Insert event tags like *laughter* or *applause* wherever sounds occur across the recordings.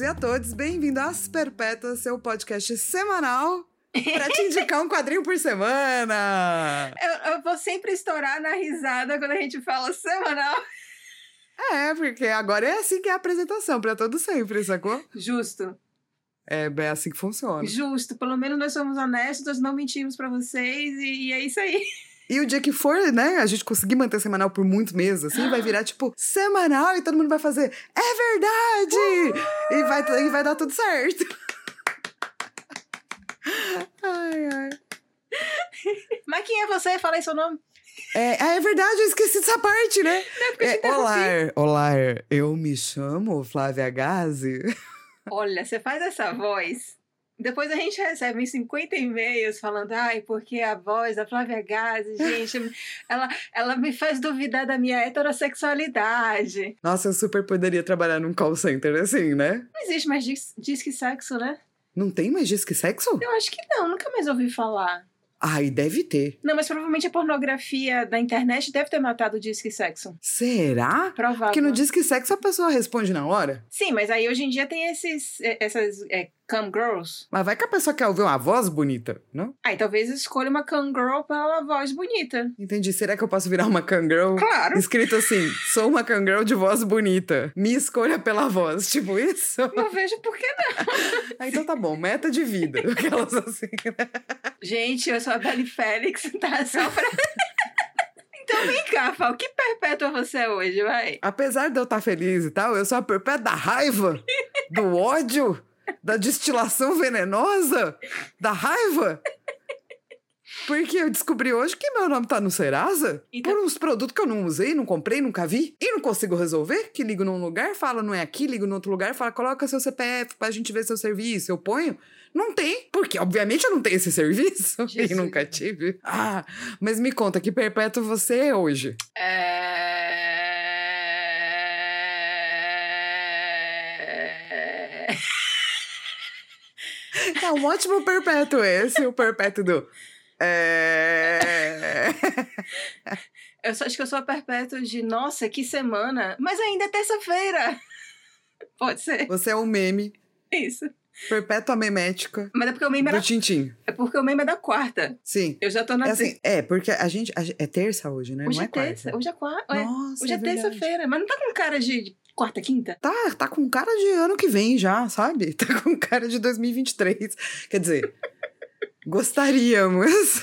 e a todos. Bem-vindo às Perpétuas, seu podcast semanal para te indicar um quadrinho por semana. *laughs* Eu, eu, vou sempre estourar na risada quando a gente fala semanal. É, porque agora é assim que é a apresentação, para todo sempre, sacou? Justo. É, é assim que funciona. Justo. Pelo menos nós somos honestos, nós não mentimos para vocês e, e é isso aí. E o dia que for, né, a gente conseguir manter semanal por muitos meses, assim, vai virar, tipo, semanal e todo mundo vai fazer, é verdade! E vai, e vai dar tudo certo. *laughs* ai, ai. Mas quem é você? Fala aí seu nome. É, ah, é verdade, eu esqueci dessa parte, né? *laughs* É, olá, olá, eu me chamo Flávia Gazi. Olha, você faz essa voz depois a gente recebe uns 50 e-mails falando, ai, porque a voz da Flávia Gazi, gente, ela, ela me faz duvidar da minha heterossexualidade. Nossa, eu super poderia trabalhar num call center assim, né? Não existe mais disque, sexo, né? Não tem mais disque sexo? Eu acho que não, nunca mais ouvi falar. Ai, deve ter. Não, mas provavelmente a pornografia da internet deve ter matado o disque sexo. Será? Provável. Porque no disque sexo a pessoa responde na hora. Sim, mas aí hoje em dia tem esses, essas é, cam girls. Mas vai que a pessoa quer ouvir uma voz bonita, não? Aí talvez escolha uma cam girl pela voz bonita. Entendi. Será que eu posso virar uma cam girl? Claro. Escrito assim, sou uma cam girl de voz bonita. Me escolha pela voz. *laughs* Tipo isso? Não vejo por que não. *laughs* ah, então tá bom. Meta de vida. *laughs* Aquelas assim, né? Gente, eu sou a Belly Félix, tá? Só pra... Então vem cá, Fal, que perpétua você é hoje, vai? Apesar de eu estar feliz e tal, eu sou a perpétua da raiva, do ódio, da destilação venenosa, da raiva. Porque eu descobri hoje que meu nome tá no Serasa então... por uns produtos que eu não usei, não comprei, nunca vi. E não consigo resolver. Que ligo num lugar, fala não é aqui, ligo no outro lugar, fala coloca seu CPF pra gente ver seu serviço. Eu ponho. Não tem, porque obviamente eu não tenho esse *laughs* serviço e nunca tive. Ah, mas me conta, que perpétuo você é hoje? É... É um ótimo perpétuo esse, o perpétuo do... É... eu só, acho que eu sou a perpétua de, nossa, que semana, mas ainda é terça-feira. Pode ser. Você é um meme. Isso. Perpétua memética. Mas é porque o meme é do. Tintim. É porque o meme é da quarta. Sim. Eu já tô na é, assim, é porque a gente, a É terça hoje, né? Hoje não é, é terça. Quarta. Hoje é quarta. Nossa, hoje é, é terça-feira. Mas não tá com cara de quarta, quinta? Tá, tá com cara de ano que vem já, sabe? *laughs* Tá com cara de 2023. Quer dizer. *laughs* Gostaríamos.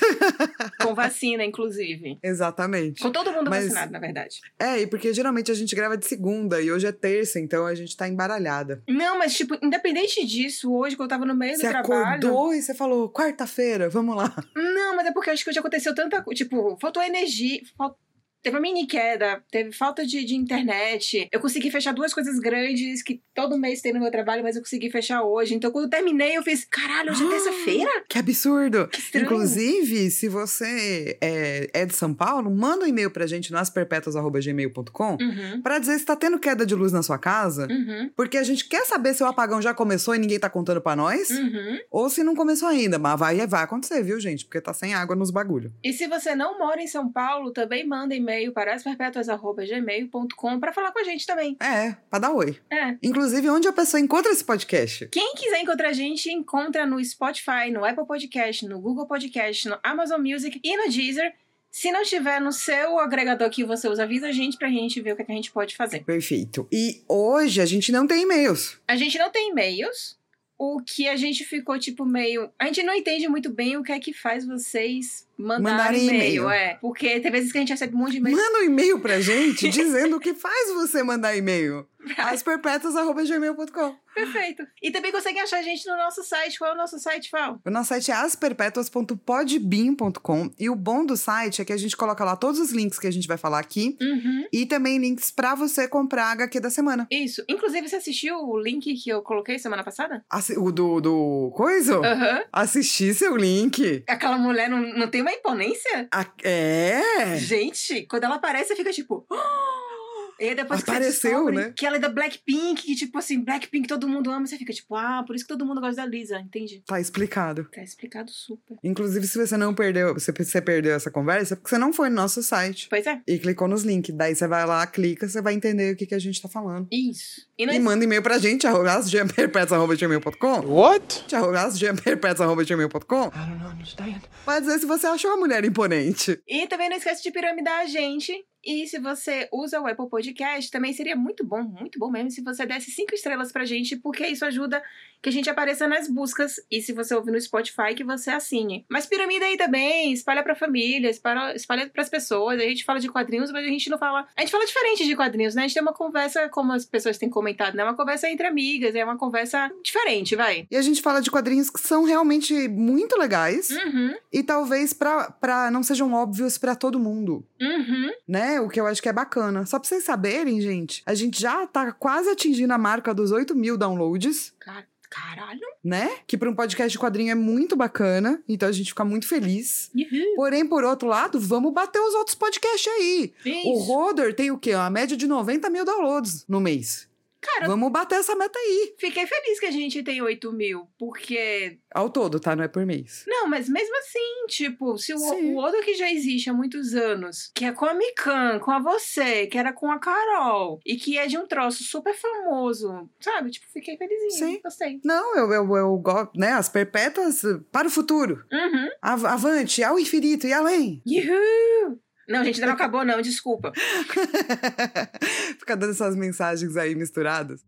Com vacina, inclusive. Exatamente. Com todo mundo Mas, vacinado, na verdade. É, e porque geralmente a gente grava de segunda e hoje é terça, então a gente tá embaralhada. Não, mas, tipo, independente disso, hoje que eu tava no meio você do trabalho. Você acordou e você falou, quarta-feira, vamos lá. Não, mas é porque acho que hoje aconteceu tanta coisa. Tipo, faltou energia. Faltou Teve uma mini queda, teve falta de, de internet. Eu consegui fechar duas coisas grandes que todo mês tem no meu trabalho, mas eu consegui fechar hoje. Então, quando eu terminei, eu fiz: caralho, hoje é terça-feira? Que absurdo! Que estranho. Inclusive, se você é, é, de São Paulo, manda um e-mail pra gente no asperpetuas.gmail.com uhum. pra dizer se tá tendo queda de luz na sua casa. Uhum. Porque a gente quer saber se o apagão já começou e ninguém tá contando pra nós. Uhum. Ou se não começou ainda. Mas vai, vai acontecer, viu, gente? Porque tá sem água nos bagulho. E se você não mora em São Paulo, também manda e-mail para asperpetuas.gmail.com pra falar com a gente também. É, pra dar oi. É. Inclusive, onde a pessoa encontra esse podcast? Quem quiser encontrar a gente, encontra no Spotify, no Apple Podcast, no Google Podcast, no Amazon Music e no Deezer. Se não tiver no seu agregador que você usa, avisa a gente pra gente ver o que, é que a gente pode fazer. Perfeito. E hoje a gente não tem e-mails. A gente não tem e-mails. O que a gente ficou, tipo, meio. A gente não entende muito bem o que é que faz vocês mandarem Mandarem e-mail. É. Porque tem vezes que a gente recebe um monte de e-mail. Manda um e-mail pra *laughs* gente dizendo o que faz você mandar e-mail. asperpetuas.gmail.com Perfeito. E também conseguem achar a gente no nosso site. Qual é o nosso site, Val? O nosso site é asperpetuas.podbean.com e o bom do site é que a gente coloca lá todos os links que a gente vai falar aqui Uhum. e também links pra você comprar a HQ da semana. Isso. Inclusive, você assistiu o link que eu coloquei semana passada? Assi- o do, do coisa? Aham. Assisti seu link. Aquela mulher não, não tem uma imponência? A- é? Gente, quando ela aparece, fica tipo. *gasps* E aí depois Apareceu, que né? que ela é da Blackpink, que tipo assim, Blackpink todo mundo ama, você fica tipo, ah, por isso que todo mundo gosta da Lisa, entendi. Tá explicado. Tá explicado super. Inclusive, se você não perdeu, se você perdeu essa conversa, é porque você não foi no nosso site. Pois é. E clicou nos links. Daí você vai lá, clica, você vai entender o que, que a gente tá falando. Isso. E não E manda e-mail pra gente, arrogasgmperpets.com. What? arrogasgmperpets.com. I don't understand. Vai dizer se você achou a mulher imponente. E também não esquece de piramidar a gente. E se você usa o Apple Podcast, também seria muito bom, muito bom mesmo, se você desse cinco estrelas pra gente, porque isso ajuda que a gente apareça nas buscas. E se você ouvir no Spotify, que você assine. Mas piramida aí também, espalha pra família, espalha, espalha pras pessoas. A gente fala de quadrinhos, mas a gente não fala. A gente fala diferente de quadrinhos, né? A gente tem uma conversa, como as pessoas têm comentado, né? Uma conversa entre amigas, é uma conversa diferente, vai. E a gente fala de quadrinhos que são realmente muito legais Uhum, e talvez pra, pra não sejam óbvios pra todo mundo, uhum. né? O que eu acho que é bacana. Só pra vocês saberem, gente, a gente já tá quase atingindo a marca dos 8 mil downloads. Car- Caralho. né? Que para um podcast de quadrinho é muito bacana, então a gente fica muito feliz. Uhum. Porém, por outro lado, vamos bater os outros podcasts aí. O Isso. Roder tem o quê? Uma média de 90 mil downloads no mês. Cara, Vamos bater essa meta aí. Fiquei feliz que a gente tem 8 mil, porque. Ao todo, tá? Não é por mês. Não, mas mesmo assim, tipo, se o, o Odo que já existe há muitos anos, que é com a Mikan, com a você, que era com a Carol, e que é de um troço super famoso, sabe? Tipo, fiquei felizinha. Sim. Gostei. Não, eu, eu, eu gosto, né? As perpétuas para o futuro. Uhum. Av- avante, ao infinito e além. Yuhu! Não, gente, ainda não acabou, não, desculpa. *laughs* Fica dando essas mensagens aí misturadas.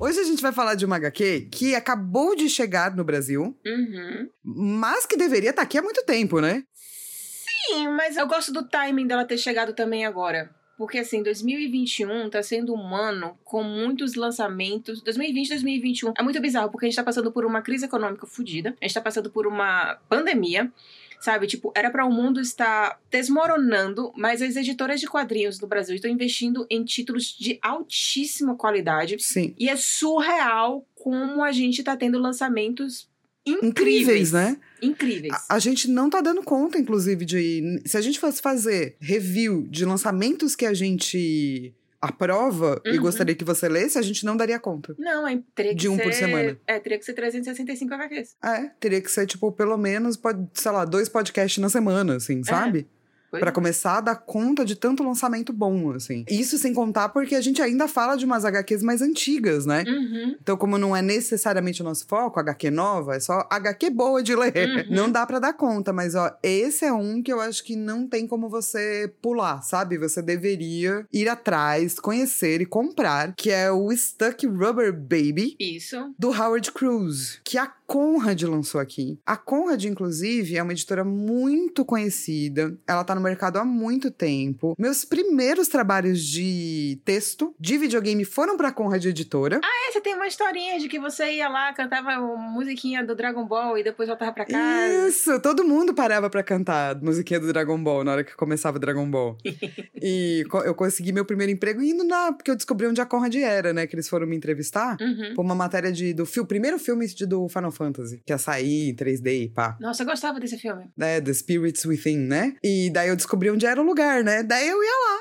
Hoje a gente vai falar de uma HQ que acabou de chegar no Brasil, Uhum. mas que deveria estar aqui há muito tempo, né? Sim, mas eu gosto do timing dela ter chegado também agora. Porque, assim, 2021 tá sendo um ano com muitos lançamentos. 2020, 2021 é muito bizarro, porque a gente tá passando por uma crise econômica fodida. A gente tá passando por uma pandemia. Sabe, tipo, era para o mundo estar desmoronando, mas as editoras de quadrinhos do Brasil estão investindo em títulos de altíssima qualidade. Sim. E é surreal como a gente tá tendo lançamentos incríveis. Incríveis, né? Incríveis. A, a gente não tá dando conta, inclusive, de. Se a gente fosse fazer review de lançamentos que a gente aprova e Uhum. gostaria que você lesse, a gente não daria conta. Não, é, teria que De um ser... por semana. É, teria que ser 365 HQs. É, teria que ser, tipo, pelo menos, pode, sei lá, dois podcasts na semana, assim, sabe? Pra é. começar a dar conta de tanto lançamento bom, assim. Isso sem contar porque a gente ainda fala de umas HQs mais antigas, né? Uhum. Então, como não é necessariamente o nosso foco, HQ nova, é só HQ boa de ler. Uhum. Não dá pra dar conta, mas ó, esse é um que eu acho que não tem como você pular, sabe? Você deveria ir atrás, conhecer e comprar, que é o Stuck Rubber Baby. Isso. Do Howard Cruz, que a Conrad lançou aqui. A Conrad, inclusive, é uma editora muito conhecida. Ela tá no mercado há muito tempo. Meus primeiros trabalhos de texto de videogame foram pra Conrad Editora. É, você tem uma historinha de que você ia lá, cantava uma musiquinha do Dragon Ball e depois voltava pra casa. Isso, todo mundo parava pra cantar a musiquinha do Dragon Ball na hora que começava o Dragon Ball. *laughs* e eu consegui meu primeiro emprego indo na. Porque eu descobri onde a Conrad era, né? Que eles foram me entrevistar. Uhum. Foi uma matéria de, do fil, primeiro filme do Final Fantasy, que ia sair em 3D e pá. Nossa, eu gostava desse filme. né, The Spirits Within, né? E daí eu descobri onde era o lugar, né? Daí eu ia lá.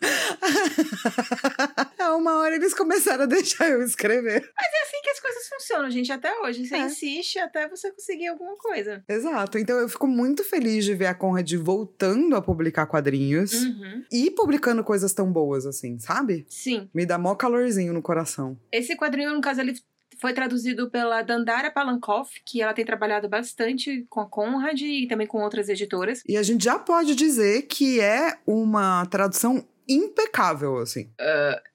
*laughs* É uma hora eles começaram a deixar eu escrever. É assim que as coisas funcionam, gente, até hoje. Você É. insiste até você conseguir alguma coisa. Exato. Então eu fico muito feliz de ver a Conrad voltando a publicar quadrinhos Uhum. e publicando coisas tão boas assim, sabe? Sim. Me dá mó calorzinho no coração. Esse quadrinho, no caso, ele foi traduzido pela Dandara Palankoff, que ela tem trabalhado bastante com a Conrad e também com outras editoras. E a gente já pode dizer que é uma tradução impecável, assim.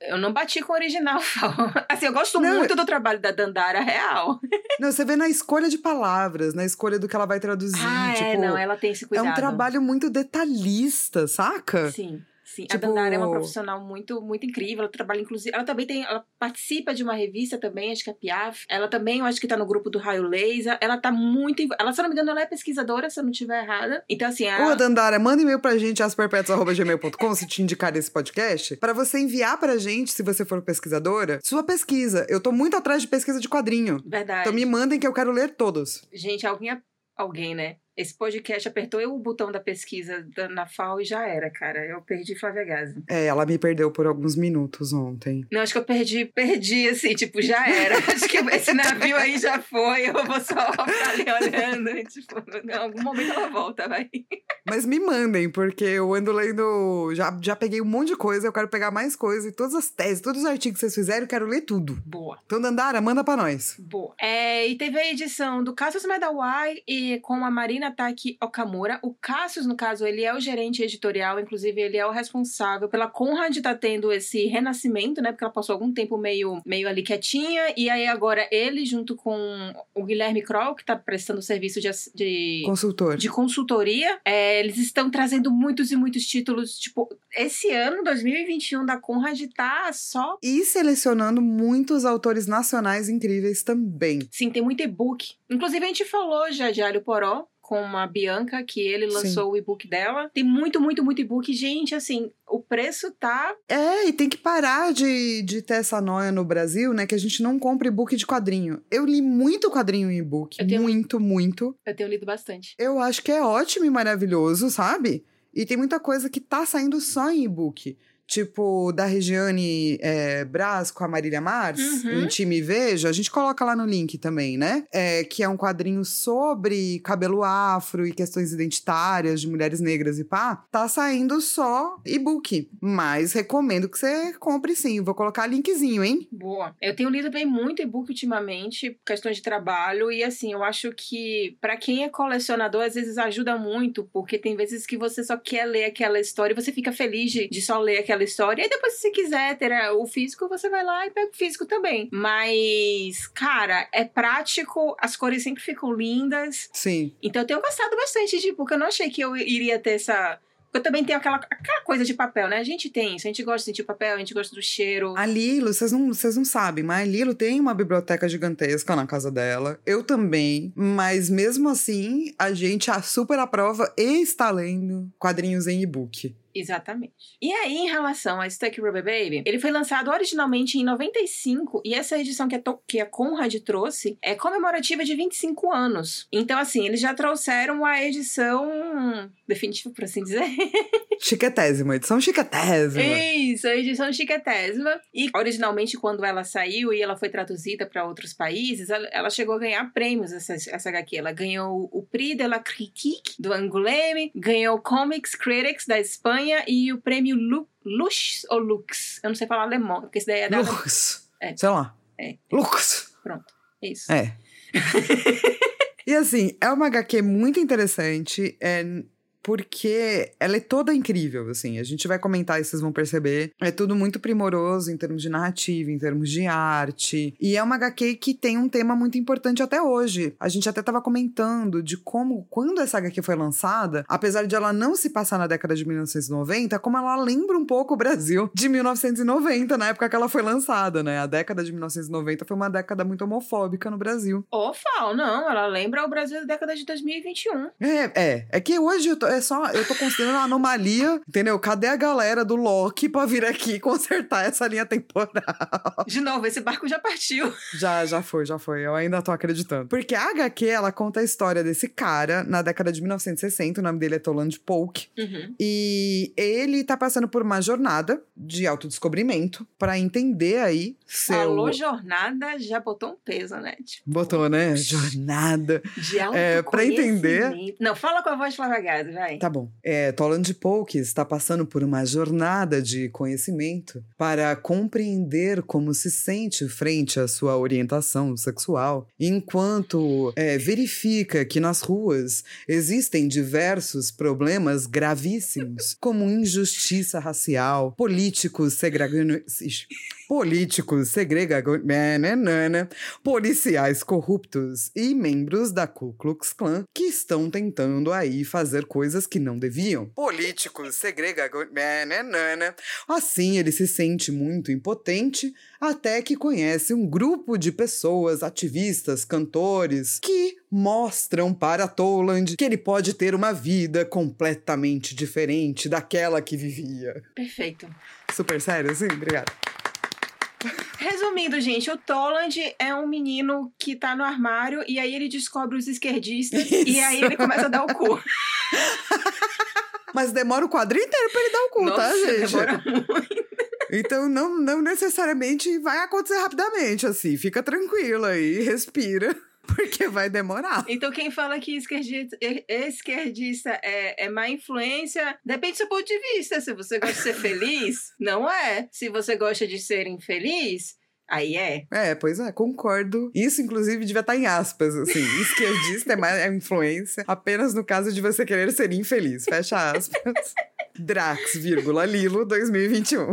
Eu não bati com o original, *laughs* Assim, eu gosto Não, muito do trabalho da Dandara real. *laughs* Não, você vê na escolha de palavras, na escolha do que ela vai traduzir, ah, tipo, é, não, ela tem esse é cuidado. um trabalho muito detalhista, saca? Sim. Sim, Tipo- a Dandara é uma profissional muito, muito incrível. Ela trabalha, inclusive. Ela também tem. Ela participa de uma revista também, acho que é a Piaf. Ela também, eu acho que tá no grupo do Raio Laser. Ela tá muito. Ela, se eu não me engano, ela é pesquisadora, se eu não estiver errada. Então, assim, a. Ô, Dandara, manda e-mail pra gente, asperpetos.gmail.com, se te indicar esse podcast, pra você enviar pra gente, se você for pesquisadora, sua pesquisa. Eu tô muito atrás de pesquisa de quadrinho. Verdade. Então me mandem que eu quero ler todos. Gente, alguém. Alguém, né? Esse podcast apertou eu o botão da pesquisa da, na FAO e já era, cara. Eu perdi Flávia Gazi. É, ela me perdeu por alguns minutos ontem. Não, acho que eu perdi, perdi, assim, tipo, já era. *laughs* acho que esse navio aí já foi, eu vou só ficar ali olhando. e, *laughs* Tipo, em algum momento ela volta, vai. Mas me mandem, porque eu ando lendo. Já, já peguei um monte de coisa, eu quero pegar mais coisa. E todas as teses, todos os artigos que vocês fizeram, eu quero ler tudo. Boa. Então, Dandara, manda pra nós. Boa. É, e teve a edição do Cassius Madawai e com a Marina Taki Okamura. O Cassius, no caso, ele é o gerente editorial, inclusive ele é o responsável pela Conrad tá tendo esse renascimento, né? Porque ela passou algum tempo meio, meio ali quietinha. E aí agora ele, junto com o Guilherme Kroll, que tá prestando serviço de, de, Consultor. de consultoria, é, eles estão trazendo muitos e muitos títulos. Tipo, esse ano, 2021, da Conrad tá só. E selecionando muitos autores nacionais incríveis também. Sim, tem muito e-book. Inclusive, a gente falou já de Alho Poró com a Bianca, que ele Sim. lançou o e-book dela. Tem muito, muito, muito e-book. Gente, assim, o preço tá. É, e tem que parar de, de ter essa noia no Brasil, né? Que a gente não compra e-book de quadrinho. Eu li muito quadrinho em e-book. Muito, muito. Eu tenho lido bastante. Eu acho que é ótimo e maravilhoso, sabe? E tem muita coisa que tá saindo só em e-book. Tipo, da Regiane é, Brás com a Marília Mars, Uhum. em Time Veja, a gente coloca lá no link também, né? É, que é um quadrinho sobre cabelo afro e questões identitárias de mulheres negras e pá. Tá saindo só e-book. Mas recomendo que você compre sim. Vou colocar linkzinho, hein? Boa. Eu tenho lido bem muito e-book ultimamente, questões de trabalho, e assim, eu acho que pra quem é colecionador, às vezes ajuda muito, porque tem vezes que você só quer ler aquela história e você fica feliz de, de só ler aquela história, e depois, se você quiser ter é, o físico, você vai lá e pega o físico também. Mas, cara, é prático, as cores sempre ficam lindas, Sim. então eu tenho gostado bastante de porque eu não achei que eu iria ter essa. Eu também tenho aquela, aquela coisa de papel, né? A gente tem isso, a gente gosta de sentir papel, a gente gosta do cheiro. A Lilo, vocês não, vocês não sabem, mas a Lilo tem uma biblioteca gigantesca na casa dela. Eu também. Mas mesmo assim, a gente a super aprova e está lendo quadrinhos em e-book. Exatamente. E aí, em relação a Stuck Rubber Baby, ele foi lançado originalmente em 95 e essa edição que a, To- que a Conrad trouxe é comemorativa de 25 anos. Então, assim, eles já trouxeram a edição definitiva, por assim dizer. *laughs* Chiquetésima, edição chiquetésima. Isso, a edição chiquetésima. E originalmente, quando ela saiu e ela foi traduzida para outros países, ela, ela chegou a ganhar prêmios, essa, essa HQ. Ela ganhou o Prix de la Critique, do Angoulême, ganhou o Comics Critics, da Espanha, e o prêmio Lu, Lux ou Lux. Eu não sei falar alemão, porque esse daí é da... Lux. É. Sei lá. É. Lux. Pronto, é isso. É. *laughs* e assim, é uma HQ muito interessante. É. Porque ela é toda incrível, assim. A gente vai comentar e vocês vão perceber. É tudo muito primoroso em termos de narrativa, em termos de arte. E é uma HQ que tem um tema muito importante até hoje. A gente até tava comentando de como, quando essa HQ foi lançada, apesar de ela não se passar na década de 1990, como ela lembra um pouco o Brasil *laughs* de 1990, na época que ela foi lançada, né? A década de 1990 foi uma década muito homofóbica no Brasil. Ô, Fal, não, ela lembra o Brasil da década de 2021. É, é. É que hoje eu tô, é só, eu tô considerando uma anomalia, entendeu? Cadê a galera do Loki pra vir aqui consertar essa linha temporal? De novo, esse barco já partiu. Já, já foi, já foi. Eu ainda tô acreditando. Porque a HQ, ela conta a história desse cara na década de 1960, o nome dele é Toland Polk. Uhum. E ele tá passando por uma jornada de autodescobrimento pra entender aí seu... Falou jornada, já botou um peso, né? Tipo, Botou, né? Jornada. de É, pra entender-. Não, fala com a voz de Flávia Gazi, Tá bom. É, Toland Polk está passando por uma jornada de conhecimento para compreender como se sente frente à sua orientação sexual, enquanto é, verifica que nas ruas existem diversos problemas gravíssimos, como injustiça racial, políticos segregando. Políticos segregados, policiais corruptos e membros da Ku Klux Klan que estão tentando aí fazer coisas que não deviam. Políticos segregados, assim ele se sente muito impotente até que conhece um grupo de pessoas, ativistas, cantores, que mostram para Toland que ele pode ter uma vida completamente diferente daquela que vivia. Perfeito. Super sério, assim? Obrigada. Resumindo, gente, o Toland é um menino que tá no armário e aí ele descobre os esquerdistas e aí ele começa a dar o cu. Mas demora o quadrinho inteiro pra ele dar o cu, Nossa, tá, gente? demora muito. Então não, não necessariamente vai acontecer rapidamente, assim. Fica tranquilo aí, respira, *laughs* porque vai demorar. Então, quem fala que esquerdista, esquerdista é, é má influência, depende do seu ponto de vista. Se você gosta de ser *laughs* feliz, não é. Se você gosta de ser infeliz, aí é. É, pois é, concordo. Isso, inclusive, devia estar em aspas, assim. *laughs* Esquerdista é mais influência apenas no caso de você querer ser infeliz. Fecha aspas. Drax, vírgula, Lilo, 2021.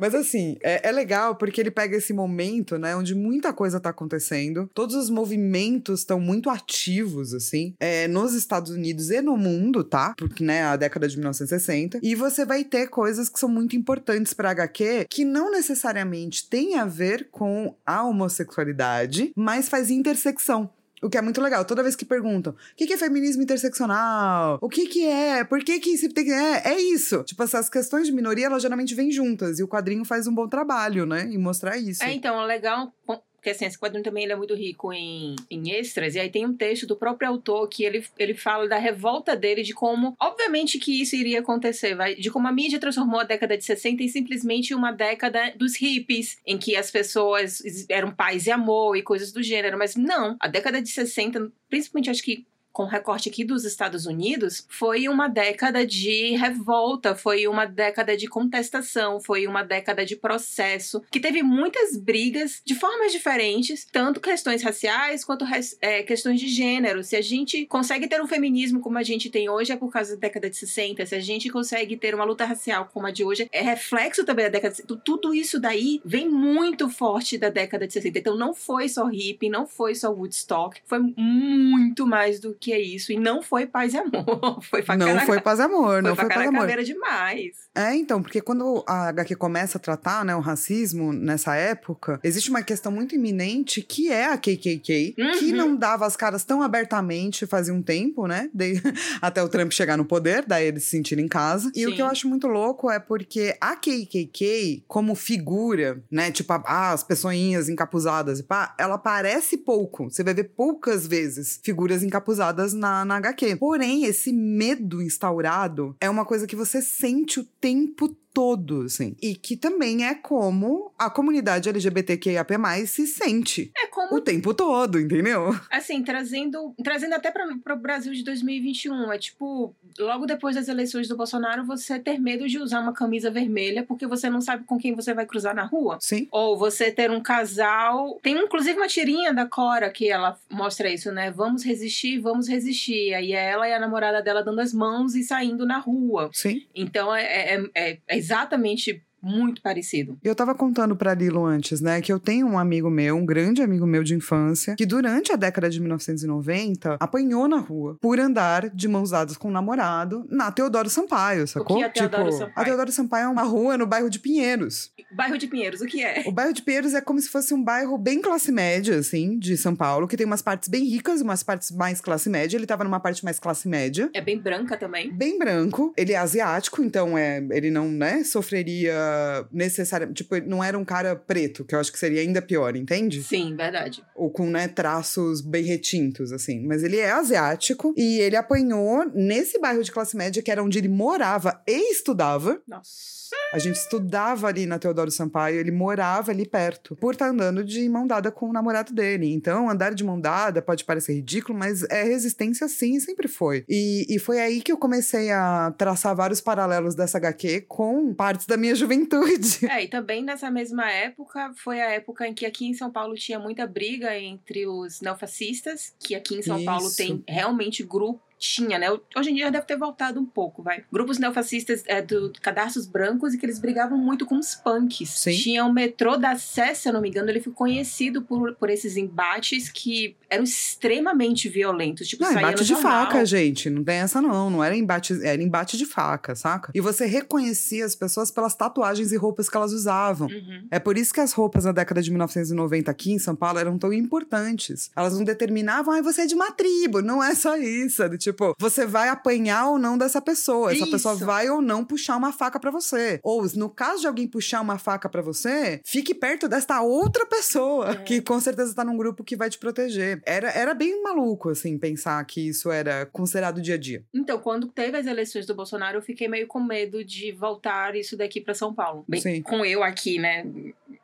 Mas assim, é, é, legal porque ele pega esse momento, né, onde muita coisa tá acontecendo, todos os movimentos estão muito ativos, assim, é, nos Estados Unidos e no mundo, tá? Porque, né, a década de 1960. E você vai ter coisas que são muito importantes pra HQ que não necessariamente tem a ver com a homossexualidade, mas faz intersecção. O que é muito legal. Toda vez que perguntam o que, é feminismo interseccional, o que que é, por que que se tem que... É, é isso. Tipo, essas questões de minoria, elas geralmente vêm juntas. E o quadrinho faz um bom trabalho, né? Em mostrar isso. É, então, é legal porque assim, esse quadrinho também ele é muito rico em, em extras, e aí tem um texto do próprio autor que ele, ele fala da revolta dele, de como, obviamente que isso iria acontecer, vai, de como a mídia transformou a década de 60 em simplesmente uma década dos hippies, em que as pessoas eram paz e amor e coisas do gênero, mas não, a década de 60, principalmente acho que com recorte aqui dos Estados Unidos, foi uma década de revolta, foi uma década de contestação, foi uma década de processo, que teve muitas brigas de formas diferentes, tanto questões raciais quanto é, questões de gênero. Se a gente consegue ter um feminismo como a gente tem hoje, é por causa da década de 60. Se a gente consegue ter uma luta racial como a de hoje, é reflexo também da década de 60. Tudo isso daí vem muito forte da década de 60. Então não foi só hippie, não foi só Woodstock, foi muito mais do que é isso. E não foi paz e amor. *laughs* Foi faca Não foi paz e amor, não foi, foi paz e amor. caveira demais. É, então, porque quando a HQ começa a tratar, né, o racismo nessa época, existe uma questão muito iminente que é a KKK, Uhum. que não dava as caras tão abertamente fazia um tempo, né? De- *laughs* até o Trump chegar no poder, daí eles se sentirem em casa. E o Sim. que eu acho muito louco é porque a KKK, como figura, né, tipo, ah, as pessoinhas encapuzadas e pá, ela aparece pouco. Você vai ver poucas vezes figuras encapuzadas na, na HQ. Porém, esse medo instaurado é uma coisa que você sente o tempo todo, assim. E que também é como a comunidade LGBTQIAP+, se sente É como o tempo todo, entendeu? Assim, trazendo, trazendo até para o Brasil de 2021. É tipo, logo depois das eleições do Bolsonaro, você ter medo de usar uma camisa vermelha porque você não sabe com quem você vai cruzar na rua. Sim. Ou você ter um casal. Tem inclusive uma tirinha da Cora que ela mostra isso, né? Vamos resistir, vamos resistir. Aí é ela e a namorada dela dando as mãos e saindo na rua. Sim. Então é, é, é- é exatamente muito parecido. Eu tava contando pra Lilo antes, né, que eu tenho um amigo meu, um grande amigo meu de infância, que durante a década de 1990 apanhou na rua por andar de mãos dadas com um namorado na Teodoro Sampaio, sacou? que é Teodoro tipo, Sampaio? a Teodoro Sampaio é uma rua no bairro de Pinheiros. Bairro de Pinheiros, o que é? O bairro de Pinheiros é como se fosse um bairro bem classe média, assim, de São Paulo, que tem umas partes bem ricas, umas partes mais classe média. Ele tava numa parte mais classe média. É bem branca também. Bem branco, ele é asiático, então é, ele não, né, sofreria necessariamente. Tipo, não era um cara preto, que eu acho que seria ainda pior, entende? Sim, verdade. Ou com, né, traços bem retintos, assim. Mas ele é asiático e ele apanhou nesse bairro de classe média, que era onde ele morava e estudava. Nossa. A gente estudava ali na Teodoro Sampaio, ele morava ali perto, por estar andando de mão dada com o namorado dele. Então, andar de mão dada pode parecer ridículo, mas é resistência sim, sempre foi. E, e foi aí que eu comecei a traçar vários paralelos dessa HQ com partes da minha *laughs* juventude. É, e também nessa mesma época foi a época em que aqui em São Paulo tinha muita briga entre os neofascistas, que aqui em São Paulo Isso. tem realmente grupo. Tinha, né? Hoje em dia já deve ter voltado um pouco, vai. Grupos neofascistas é, do cadastros brancos e que eles brigavam muito com os punks. Sim. Tinha o metrô da Sé, se eu não me engano, ele ficou conhecido por, por esses embates que eram extremamente violentos. Tipo, Não, saía embate de faca, gente. Não tem essa, não. Não era embate, era embate de faca, saca? E você reconhecia as pessoas pelas tatuagens e roupas que elas usavam. Uhum. É por isso que as roupas na década de 1990 aqui em São Paulo eram tão importantes. Elas não determinavam, ah, você é de uma tribo. Não é só isso. é do Tipo, Tipo, você vai apanhar ou não dessa pessoa. Essa pessoa Isso. vai ou não puxar uma faca pra você. Ou, no caso de alguém puxar uma faca pra você, fique perto desta outra pessoa, É. que com certeza tá num grupo que vai te proteger. Era, era bem maluco, assim, pensar que isso era considerado dia a dia. Então, quando teve as eleições do Bolsonaro, eu fiquei meio com medo de voltar isso daqui pra São Paulo. Bem, Sim. com eu aqui, né?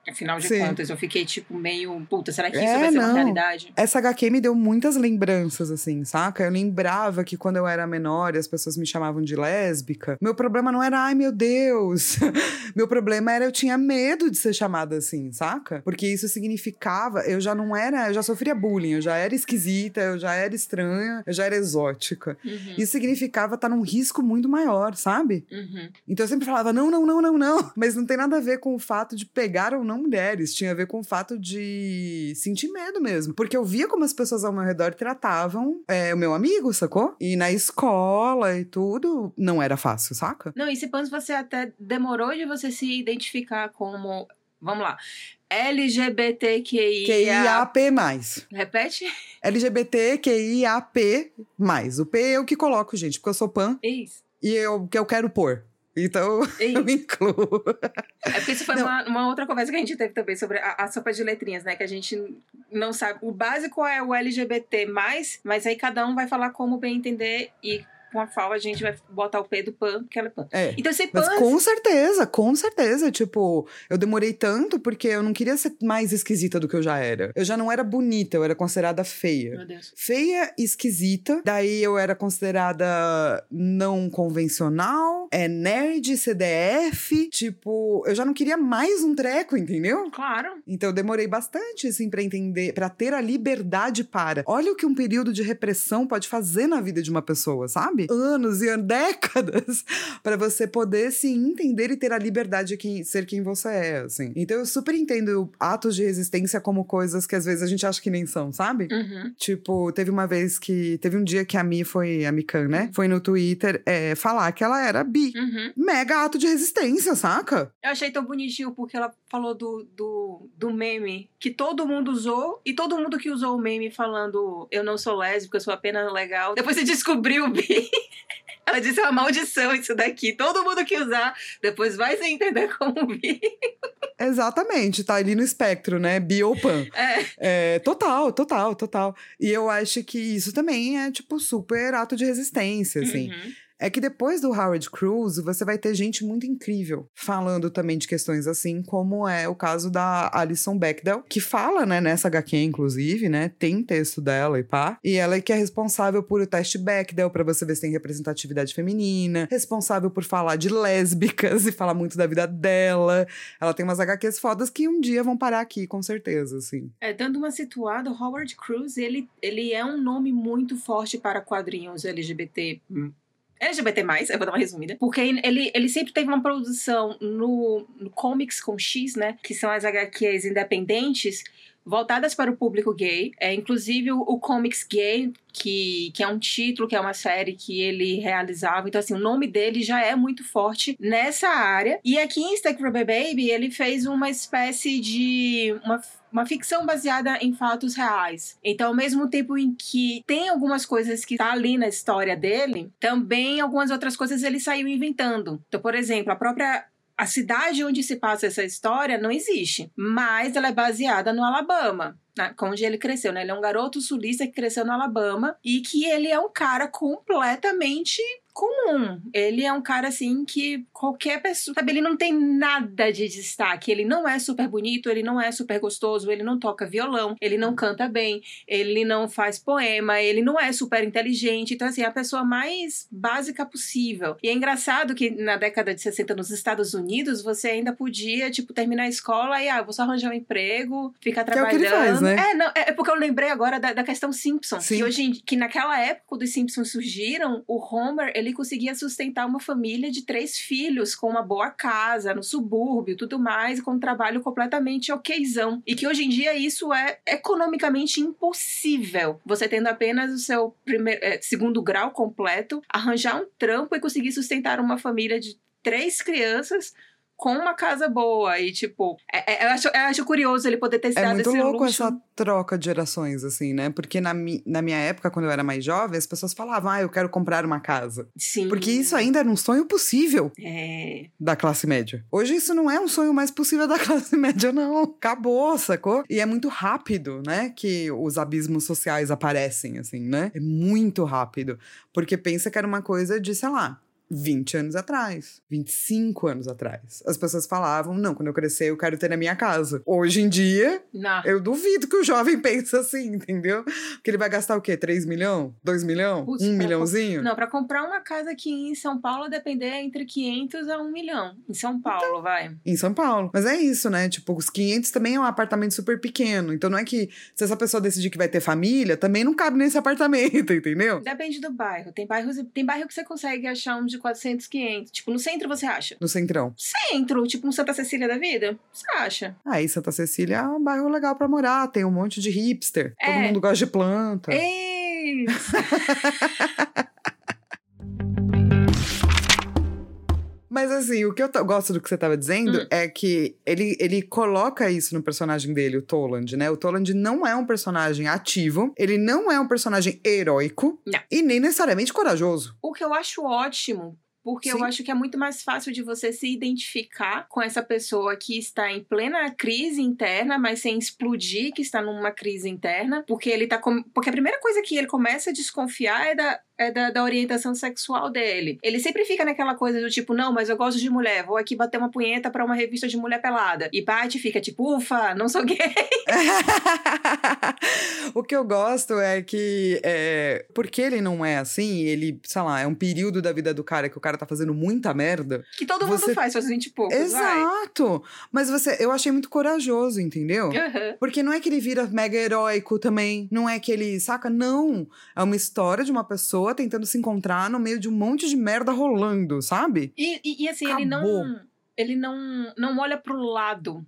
Afinal de Sim. contas, eu fiquei tipo meio, puta, será que isso É, vai ser uma não. realidade? Essa HQ me deu muitas lembranças, assim, saca? Eu lembrava que quando eu era menor e as pessoas me chamavam de lésbica, meu problema não era, ai meu Deus. *laughs* meu problema era eu tinha medo de ser chamada assim, saca? Porque isso significava, eu já não era, eu já sofria bullying, eu já era esquisita, eu já era estranha, eu já era exótica. Uhum. Isso significava estar num risco muito maior, sabe? Uhum. Então eu sempre falava, não, não, não, não, não. *laughs* Mas não tem nada a ver com o fato de pegar ou não mulheres. Tinha a ver com o fato de sentir medo mesmo. Porque eu via como as pessoas ao meu redor tratavam é, o meu amigo, sacou? E na escola e tudo, não era fácil, saca? Não, e se pans você até demorou de você se identificar como. Vamos lá. LGBTQIA. QIAP+. Repete? LGBTQIAP+. O P é eu que coloco, gente, porque eu sou pan Isso. e eu que eu quero pôr. Então, *laughs* eu me incluo. É porque isso foi Não. uma, uma outra conversa que a gente teve também sobre a, a sopa de letrinhas, né? Que a gente não sabe. O básico é o LGBT, mas aí cada um vai falar como bem entender e com a fala a gente vai botar o P do pan, que ela é pan. É. Então, se Mas pan. com certeza, com certeza. Tipo, eu demorei tanto porque eu não queria ser mais esquisita do que eu já era. Eu já não era bonita, eu era considerada feia. Meu Deus. Feia, esquisita. Daí eu era considerada não convencional, é nerd, CDF. Tipo, eu já não queria mais um treco, entendeu? Claro. Então eu demorei bastante, assim, pra entender, pra ter a liberdade para. Olha o que um período de repressão pode fazer na vida de uma pessoa, sabe? Anos e décadas, *laughs* pra você poder se entender e ter a liberdade de ser quem você é, assim. Então eu super entendo atos de resistência como coisas que às vezes a gente acha que nem são, sabe? Uhum. Tipo, teve uma vez que. Teve um dia que a Mi foi. A Mikan, né? Foi no Twitter é, falar que ela era bi. Uhum. Mega ato de resistência, saca? Eu achei tão bonitinho porque ela falou do, do, do meme que todo mundo usou e todo mundo que usou o meme falando eu não sou lésbica, eu sou apenas legal. Depois você descobriu o bi. *laughs* Ela disse é uma maldição isso daqui. Todo mundo que usar, depois vai se entender como *laughs* bi. Exatamente, tá ali no espectro, né? Bi ou pan. É. É, total, total, total. E eu acho que isso também é, tipo, super ato de resistência, assim. Uhum. É que depois do Howard Cruz, você vai ter gente muito incrível falando também de questões assim, como é o caso da Alison Bechdel, que fala, né, nessa HQ, inclusive, né, tem texto dela e pá. E ela é que é responsável por o teste Bechdel, pra você ver se tem representatividade feminina, responsável por falar de lésbicas e falar muito da vida dela. Ela tem umas HQs fodas que um dia vão parar aqui, com certeza, assim. É, dando uma situada, Howard Cruz, ele, ele é um nome muito forte para quadrinhos LGBT. LGBT+, eu vou dar uma resumida. Porque ele, ele sempre teve uma produção no, no Comics com X, né? Que são as HQs independentes, voltadas para o público gay. É, inclusive o, o Comics Gay, que, que é um título, que é uma série que ele realizava. Então, assim, o nome dele já é muito forte nessa área. E aqui em Stack Rubber Baby, ele fez uma espécie de... Uma, uma ficção baseada em fatos reais. Então, ao mesmo tempo em que tem algumas coisas que tá ali na história dele, também algumas outras coisas ele saiu inventando. Então, por exemplo, a própria a cidade onde se passa essa história não existe, mas ela é baseada no Alabama. né, Onde ele cresceu, né? Ele é um garoto sulista que cresceu no Alabama e que ele é um cara completamente comum. Ele é um cara assim que qualquer pessoa, sabe, ele não tem nada de destaque. Ele não é super bonito, ele não é super gostoso, ele não toca violão, ele não canta bem, ele não faz poema, ele não é super inteligente. Então assim, é a pessoa mais básica possível. E é engraçado que na década de 60 nos Estados Unidos, você ainda podia, tipo, terminar a escola e ah, vou só arranjar um emprego, ficar Que é o que trabalhando. ele faz, né? É, não, é é porque eu lembrei agora da, da questão Simpson, Sim. que hoje que naquela época dos Simpsons surgiram, o Homer, ele conseguia sustentar uma família de três filhos com uma boa casa, no subúrbio, tudo mais, com um trabalho completamente okzão. E que hoje em dia isso é economicamente impossível. Você tendo apenas o seu primeiro, eh, segundo grau completo, arranjar um trampo e conseguir sustentar uma família de três crianças com uma casa boa. E, tipo, é, é, eu, acho, eu acho curioso ele poder ter É dado muito esse louco luxo. essa troca de gerações, assim, né? Porque na, mi- na minha época, quando eu era mais jovem, as pessoas falavam, ah, eu quero comprar uma casa. Sim. Porque isso ainda era um sonho possível É. da classe média. Hoje isso não é um sonho mais possível da *laughs* classe média, não. Acabou, sacou? E é muito rápido, né? Que os abismos sociais aparecem, assim, né? É muito rápido. Porque pensa que era uma coisa de, sei lá, 20 anos atrás, 25 anos atrás. As pessoas falavam, não, quando eu crescer eu quero ter a minha casa. Hoje em dia, Não. eu duvido que o jovem *laughs* pense assim, entendeu? Porque ele vai gastar o quê? 3 milhão? 2 milhão? Putz, 1 pra milhãozinho? Não, pra comprar uma casa aqui em São Paulo depender entre 500 a 1 milhão. Em São Então, Paulo, vai. Em São Paulo. Mas é isso, né? Tipo, os 500 também é um apartamento super pequeno. Então não é que se essa pessoa decidir que vai ter família, também não cabe nesse *laughs* apartamento, entendeu? Depende do bairro. Tem bairros, tem bairro que você consegue achar um de 400, 500. Tipo, no centro você acha? No centrão. Centro, tipo um Santa Cecília da vida, você acha? Aí Santa Cecília é um bairro legal pra morar. Tem um monte de hipster. Todo É. mundo gosta de planta. Ei! *laughs* Mas assim, o que eu gosto do que você tava dizendo Hum. é que ele, ele coloca isso no personagem dele, o Toland, né? O Toland não é um personagem ativo, ele não é um personagem heróico Não. e nem necessariamente corajoso. O que eu acho ótimo, porque eu Sim. acho que é muito mais fácil de você se identificar com essa pessoa que está em plena crise interna, mas sem explodir que está numa crise interna, porque ele tá com... porque a primeira coisa que ele começa a desconfiar é da é da, da orientação sexual dele. Ele sempre fica naquela coisa do tipo, não, mas eu gosto de mulher, vou aqui bater uma punheta pra uma revista de mulher pelada. E bate fica tipo, ufa, não sou gay. *laughs* o que eu gosto é que, é, porque ele não é assim, ele, sei lá, é um período da vida do cara que o cara tá fazendo muita merda. Que todo Você- mundo faz aos 20 e poucos, vai. Exato! Mas você, eu achei muito corajoso, entendeu? Aham. Porque não é que ele vira mega heróico também. Não é que ele, saca? Não. É uma história de uma pessoa tentando se encontrar no meio de um monte de merda rolando, sabe? E, e, e, assim, ele Acabou. não. Ele não, não olha pro lado.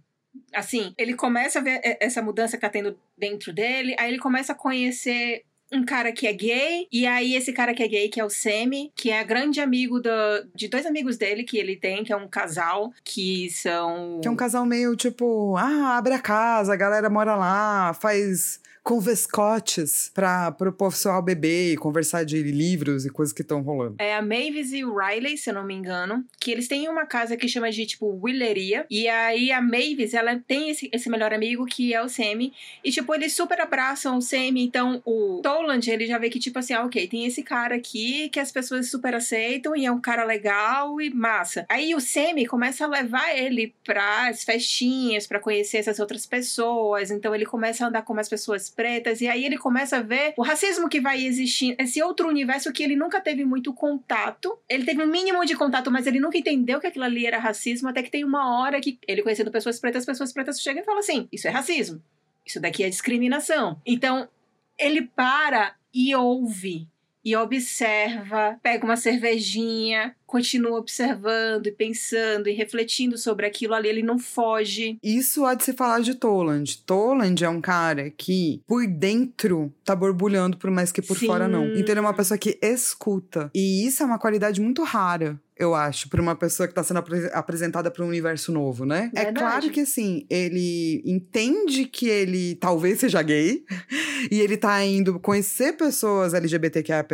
Assim, ele começa a ver essa mudança que tá tendo dentro dele, aí ele começa a conhecer um cara que é gay, e aí esse cara que é gay, que é o Semi, que é grande amigo do, de dois amigos dele que ele tem, que é um casal, que são. Que é um casal meio tipo, ah, abre a casa, a galera mora lá, faz convescotes pra, pro pessoal beber e conversar de livros e coisas que estão rolando. É a Mavis e o Riley, se eu não me engano, que eles têm uma casa que chama de, tipo, Willeria. E aí a Mavis, ela tem esse, esse melhor amigo que é o Sammy. E, tipo, eles super abraçam o Sammy. Então, o Toland, ele já vê que, tipo assim, ah, ok, tem esse cara aqui que as pessoas super aceitam e é um cara legal e massa. Aí o Sammy começa a levar ele pras festinhas, pra conhecer essas outras pessoas. Então, ele começa a andar com mais pessoas pretas. E aí ele começa a ver o racismo que vai existir, esse outro universo que ele nunca teve muito contato. Ele teve um mínimo de contato, mas ele nunca entendeu que aquilo ali era racismo, até que tem uma hora que ele conhecendo pessoas pretas, as pessoas pretas chegam e falam assim: isso é racismo, isso daqui é discriminação. Então, ele para e ouve. E observa, pega uma cervejinha, continua observando e pensando e refletindo sobre aquilo ali. Ele não foge. Isso há de se falar de Toland. Toland é um cara que, por dentro, tá borbulhando, por mais que por Sim. fora não. Então ele é uma pessoa que escuta. E isso é uma qualidade muito rara. Eu acho, pra uma pessoa que tá sendo apre- apresentada pra um universo novo, né? É Verdade. claro que, assim, ele entende que ele talvez seja gay e ele tá indo conhecer pessoas LGBTQIA+,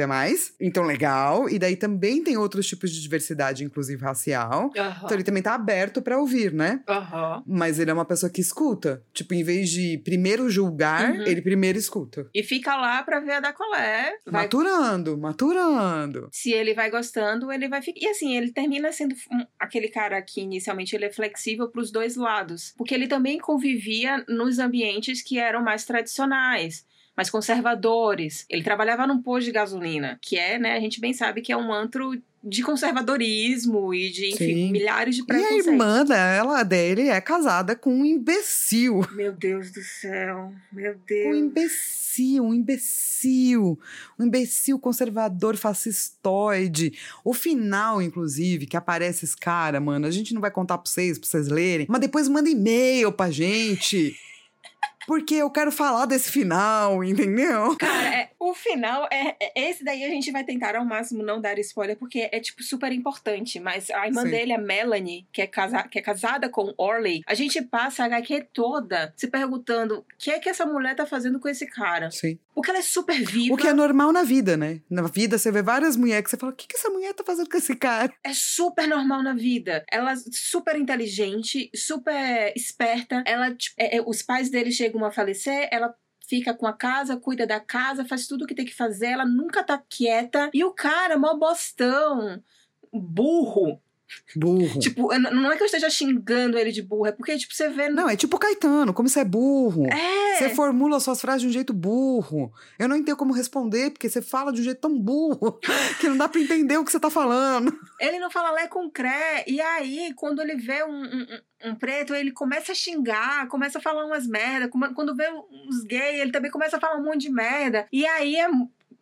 então legal. E daí também tem outros tipos de diversidade, inclusive racial. Então ele também tá aberto pra ouvir, né? Aham. Mas ele é uma pessoa que escuta. Tipo, em vez de primeiro julgar, Uhum. ele primeiro escuta. E fica lá pra ver a da colé. Vai Maturando, maturando. se ele vai gostando, ele vai ficar. E assim, ele termina sendo um- aquele cara que inicialmente ele é flexível para os dois lados, porque ele também convivia nos ambientes que eram mais tradicionais. Mais conservadores. Ele trabalhava num posto de gasolina, que é, né, a gente bem sabe que é um antro de conservadorismo e de, enfim, Sim. milhares de E a preconceitos. irmã dela, dele, é casada com um imbecil. Meu Deus do céu, meu Um Deus. imbecil, um imbecil. Um imbecil conservador fascistoide. O final, inclusive, que aparece esse cara, mano, a gente não vai contar pra vocês, pra vocês lerem. Mas depois manda e-mail pra gente. Porque eu quero falar desse final, entendeu? Cara, é, O final é, é- Esse daí a gente vai tentar ao máximo não dar spoiler, porque é, tipo, super importante. Mas a irmã Sim. dele, a Melanie, que é, casa... que é casada com Orley, a gente passa a HQ toda se perguntando o que é que essa mulher tá fazendo com esse cara. Sim. Porque ela é super viva. O que é normal na vida, né? Na vida você vê várias mulheres que você fala: o que, que essa mulher tá fazendo com esse cara? é super normal na vida. Ela é super inteligente, super esperta. Ela, tipo, é- é- os pais dele chegam a falecer, ela fica com a casa, cuida da casa, faz tudo o que tem que fazer, ela nunca tá quieta. E o cara, mó bostão, burro. Burro. Tipo, não é que eu esteja xingando ele de burro, é porque, tipo, você vê. Não, é tipo o Caetano, como você é burro. É. Você formula suas frases de um jeito burro. Eu não entendo como responder, porque você fala de um jeito tão burro *laughs* que não dá pra entender o que você tá falando. Ele não fala lé com cré. E aí, quando ele vê um, um- um- preto, ele começa a xingar, começa a falar umas merda. Quando vê uns gays, ele também começa a falar um monte de merda. E aí, é-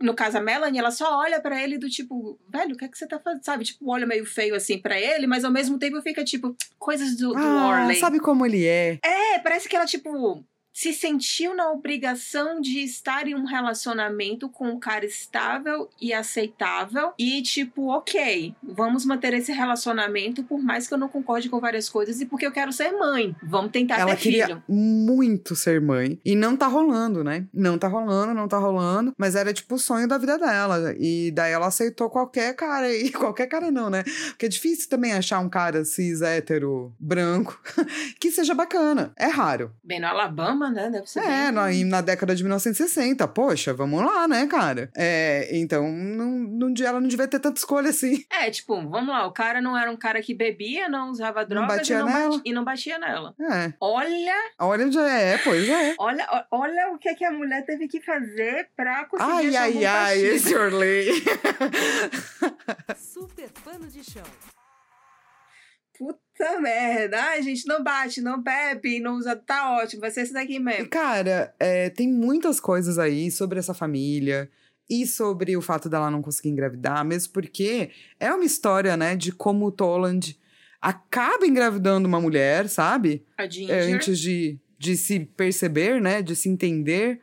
no caso, a Melanie, ela só olha pra ele do tipo, velho, o que é que você tá fazendo? Sabe? Tipo, olha meio feio assim pra ele, mas ao mesmo tempo fica tipo, coisas do, do Ah, Orley. sabe como ele é? É, parece que ela, tipo, se sentiu na obrigação de estar em um relacionamento com um cara estável e aceitável. E, tipo, ok, vamos manter esse relacionamento por mais que eu não concorde com várias coisas e porque eu quero ser mãe. Vamos tentar Ela ter queria filho. muito ser mãe. E não tá rolando, né? Não tá rolando, não tá rolando. Mas era tipo o sonho da vida dela. E daí ela aceitou qualquer cara aí. *laughs* Qualquer cara não, né? Porque é difícil também achar um cara cis, hétero, branco, *laughs* que seja bacana. É raro. Bem, no Alabama, né? Deve ser. É, bem- na, na década de 1960. Poxa, vamos lá, né, cara? É, então, não, não, ela não devia ter tanta escolha assim. É, tipo, vamos lá, o cara não era um cara que bebia, não usava drogas batia e, não nela. e não batia nela. É. Olha, Olha onde é, pois é. olha, olha o que, é que a mulher teve que fazer pra conseguir Ai, ai, ai, partido. esse Orley. *laughs* Super pano de chão. Puta merda. Ai, gente, não bate, não bebe, não usa. Tá ótimo, vai ser esse daqui mesmo. Cara, é, tem muitas coisas aí sobre essa família e sobre o fato dela não conseguir engravidar, mesmo porque é uma história, né, de como o Toland acaba engravidando uma mulher, sabe? A É, Ginger. antes de, de se perceber, né, de se entender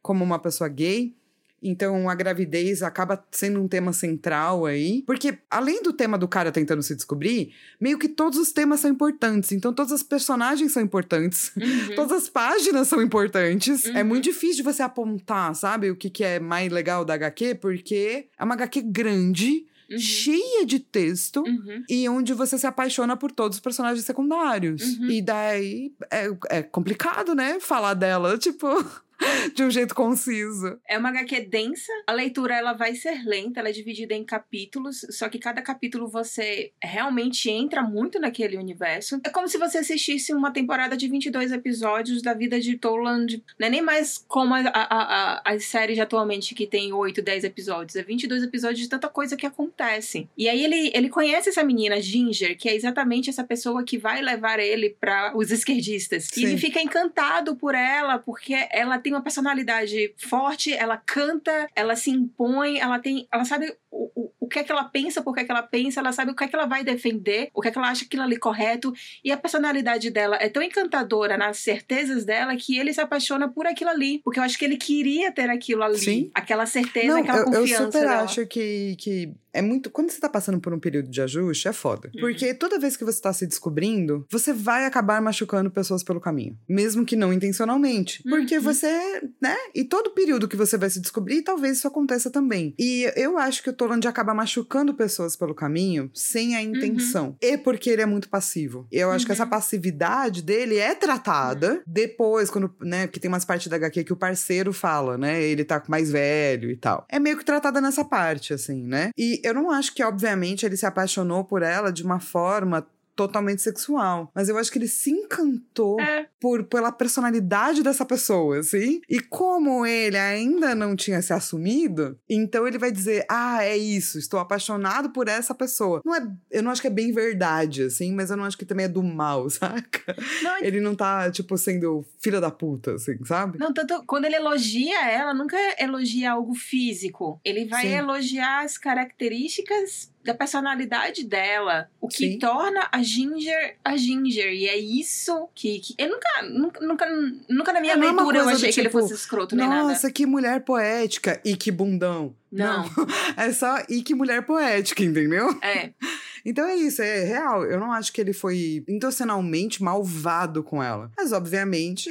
como uma pessoa gay. Então a gravidez acaba sendo um tema central aí. Porque além do tema do cara tentando se descobrir, meio que todos os temas são importantes. Então todas as personagens são importantes. *laughs* Uhum. Todas as páginas são importantes. É Uhum. muito difícil de você apontar, sabe, o que, que é mais legal da HQ, porque é uma HQ grande, Uhum. cheia de texto. Uhum. E onde você se apaixona por todos os personagens secundários. Uhum. E daí é, é complicado, né? Falar dela, tipo, *laughs* *laughs* de um jeito conciso. É uma HQ densa. A leitura ela vai ser lenta, ela é dividida em capítulos, só que cada capítulo você realmente entra muito naquele universo. É como se você assistisse uma temporada de 22 episódios da vida de Toland. Não é nem mais como a, a, a, as séries atualmente que tem 8, 10 episódios. É 22 episódios de tanta coisa que acontece. E aí ele, ele conhece essa menina, Ginger, que é exatamente essa pessoa que vai levar ele para os esquerdistas. E Sim. ele fica encantado por ela, porque ela tem uma personalidade forte, ela canta, ela se impõe, ela tem. Ela sabe o, o, o que é que ela pensa, por que é que ela pensa, ela sabe o que é que ela vai defender, o que é que ela acha aquilo ali correto. E a personalidade dela é tão encantadora nas certezas dela que ele se apaixona por aquilo ali. Porque eu acho que ele queria ter aquilo ali. Sim. Aquela certeza, Não, aquela eu, eu confiança super dela. acho que, que é muito. Quando você tá passando por um período de ajuste, é foda. Uhum. Porque toda vez que você tá se descobrindo, você vai acabar machucando pessoas pelo caminho. Mesmo que não intencionalmente. Porque Uhum. você, né? E todo período que você vai se descobrir, talvez isso aconteça também. E eu acho que o Toland acaba machucando pessoas pelo caminho sem a intenção. E porque ele é muito passivo. Eu acho que Uhum. essa passividade dele é tratada depois, quando, né? Porque tem umas partes da HQ que o parceiro fala, né? Ele tá mais velho e tal. É meio que tratada nessa parte, assim, né? E eu não acho que, obviamente, ele se apaixonou por ela de uma forma totalmente sexual. Mas eu acho que ele se encantou É, por, pela personalidade dessa pessoa, assim. E como ele ainda não tinha se assumido, então ele vai dizer: Ah, é isso, estou apaixonado por essa pessoa. Não é, eu não acho que é bem verdade, assim, mas eu não acho que também é do mal, *laughs* saca? não, Ele não tá, tipo, sendo filha da puta, assim, sabe? Não, tanto quando ele elogia ela, nunca elogia algo físico. Ele vai Sim. elogiar as características da personalidade dela, o que Sim. torna a Ginger a Ginger. E é isso que. que eu nunca, nunca, nunca, nunca na minha É, não é leitura eu achei que ele tipo, fosse escroto nem nada. Nossa, que mulher poética. E que bundão. Não. *laughs* É só e que mulher poética, entendeu? É. *laughs* Então é isso, é real. Eu não acho que ele foi intencionalmente malvado com ela. Mas, obviamente.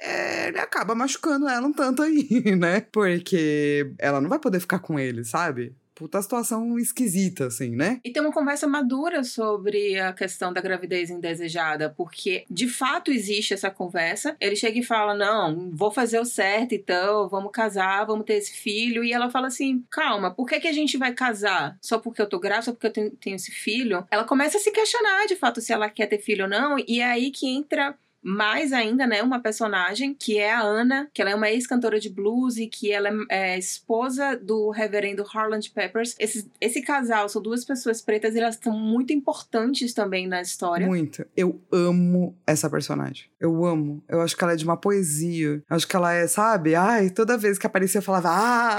é, ele acaba machucando ela um tanto aí, *laughs* né? Porque ela não vai poder ficar com ele, sabe? Puta situação esquisita, assim, né? E tem uma conversa madura sobre a questão da gravidez indesejada, porque de fato existe essa conversa. Ele chega e fala: Não, vou fazer o certo, então, vamos casar, vamos ter esse filho. E ela fala assim: Calma, por que, que a gente vai casar? Só porque eu tô grávida, só porque eu tenho, tenho esse filho? Ela começa a se questionar de fato se ela quer ter filho ou não, e é aí que entra mais ainda, né, uma personagem que é a Ana, que ela é uma ex-cantora de blues e que ela é, é esposa do reverendo Harland Peppers. Esse, esse casal são duas pessoas pretas e elas são muito importantes também na história. Muito. Eu amo essa personagem. Eu amo. Eu acho que ela é de uma poesia. Eu acho que ela é, sabe? Ai, toda vez que aparecia eu falava, ah,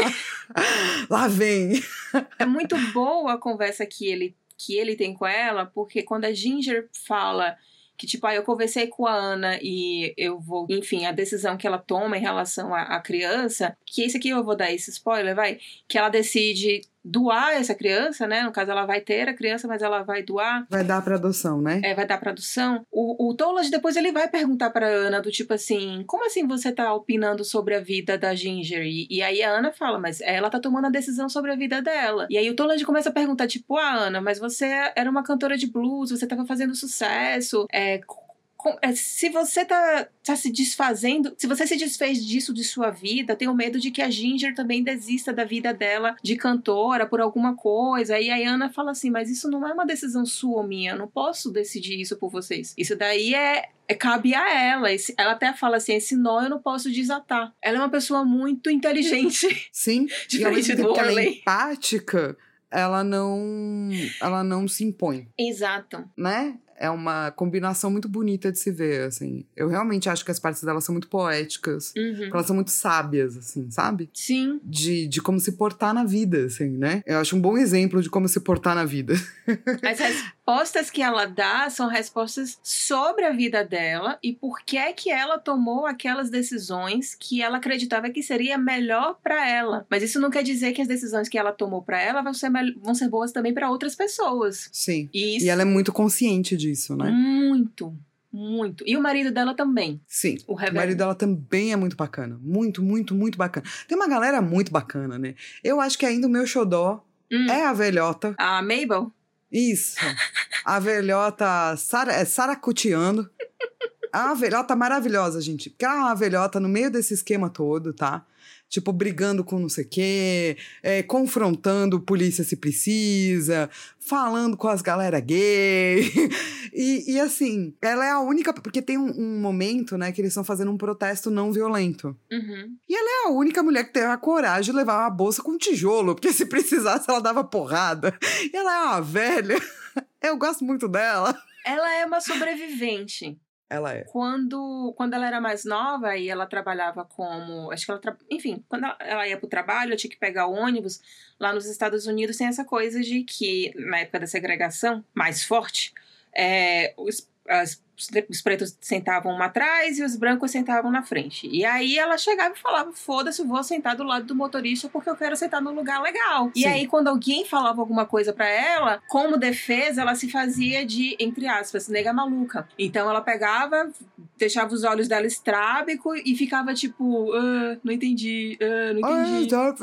*laughs* lá vem. É muito boa a conversa que ele, que ele tem com ela, porque quando a Ginger fala que, tipo, ah, eu conversei com a Ana e eu vou, enfim, a decisão que ela toma em relação à, criança, que esse aqui eu vou dar esse spoiler, vai, que ela decide doar essa criança, né? No caso, ela vai ter a criança, mas ela vai doar. Vai dar pra adoção, né? É, vai dar pra adoção. O, o depois ele vai perguntar pra Ana do tipo assim, como assim você tá opinando sobre a vida da Ginger? E, e aí a Ana fala, mas ela tá tomando a decisão sobre a vida dela. E aí o Tollard começa a perguntar, tipo, ah, Ana, mas você era uma cantora de blues, você tava fazendo sucesso, é, se você tá, tá se desfazendo, se você se desfez disso de sua vida, tenho medo de que a Ginger também desista da vida dela de cantora por alguma coisa. E a Ana fala assim: Mas isso não é uma decisão sua ou minha, eu não posso decidir isso por vocês. Isso daí é. é- cabe a ela. Esse- ela até fala assim: esse nó eu não posso desatar. Ela é uma pessoa muito inteligente. *laughs* *laughs* Sim. e Diferente mesmo do que ela é Orley. empática, ela não. Ela não se impõe. Exato. né? É uma combinação muito bonita de se ver, assim. Eu realmente acho que as partes dela são muito poéticas. Uhum. Elas são muito sábias, assim, sabe? Sim. De, de como se portar na vida, assim, né? Eu acho um bom exemplo de como se portar na vida. *laughs* As respostas que ela dá são respostas sobre a vida dela e por que é que ela tomou aquelas decisões que ela acreditava que seria melhor pra ela. Mas isso não quer dizer que as decisões que ela tomou pra ela vão ser, vão ser boas também pra outras pessoas. Sim. Isso E ela é muito consciente disso, né? muito, muito. E o marido dela também, Sim. o O marido dela também é muito bacana. Muito, muito, muito bacana. Tem uma galera muito bacana, né? Eu acho que ainda o meu xodó Hum, é a velhota. A Mabel? Isso. A velhota sara, é, saracuteando. É uma velhota maravilhosa, gente. Porque ela é uma velhota no meio desse esquema todo, tá? Tipo, brigando com não sei o quê, é, confrontando polícia se precisa, falando com as galera gay. *laughs* E, e, assim, ela é a única. Porque tem um, um momento, né, que eles estão fazendo um protesto não violento. Uhum. É a única mulher que teve a coragem de levar uma bolsa com tijolo, porque se precisasse ela dava porrada. E ela é uma velha. *laughs* Eu gosto muito dela. Ela é uma sobrevivente. Ela é. quando, quando ela era mais nova e ela trabalhava como. Acho que ela. Tra... Enfim, quando ela, ela ia pro trabalho, tinha que pegar o ônibus. Lá nos Estados Unidos tem essa coisa de que, na época da segregação mais forte, é, os, as- os pretos sentavam uma atrás e os brancos sentavam na frente. E aí ela chegava e falava: foda-se, eu vou sentar do lado do motorista porque eu quero sentar num lugar legal. E Sim. aí, quando alguém falava alguma coisa pra ela, como defesa, ela se fazia de, entre aspas, nega maluca. Então ela pegava, deixava os olhos dela estrábico e ficava tipo, "Ah, não entendi, ah, não Ah, entendi. tá,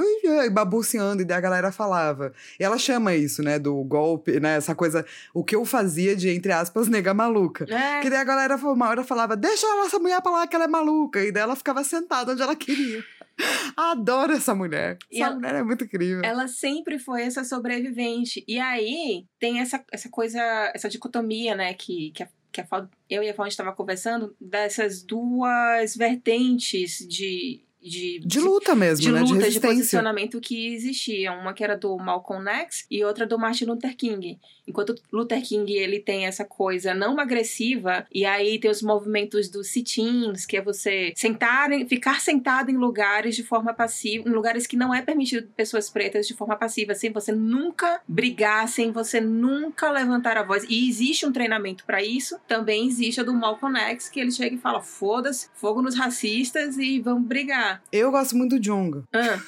e babuceando, e daí a galera falava. E ela chama isso, né, do golpe, né, essa coisa, o que eu fazia de, entre aspas, nega maluca. É, Que daí a galera, uma hora falava, deixa essa mulher pra lá que ela é maluca. E daí ela ficava sentada onde ela queria. *laughs* Adoro essa mulher. E Essa ela- mulher é muito incrível. ela sempre foi essa sobrevivente. E aí tem essa, essa coisa, essa dicotomia, né, que, que, a, que a Fal- eu e a Fawn estava conversando, dessas duas vertentes de de, De luta mesmo, de né? luta, de de, posicionamento que existia. Uma que era do Malcolm X e outra do Martin Luther King. Enquanto Luther King ele tem essa coisa não agressiva, e aí tem os movimentos dos sit-ins, que é você sentar, ficar sentado em lugares de forma passiva, em lugares que não é permitido pessoas pretas de forma passiva, sem você nunca brigar, sem você nunca levantar a voz. E existe um treinamento pra isso. Também existe a do Malcolm X, que ele chega e fala: foda-se, fogo nos racistas e vamos brigar. Eu gosto muito do Jonga. Ah,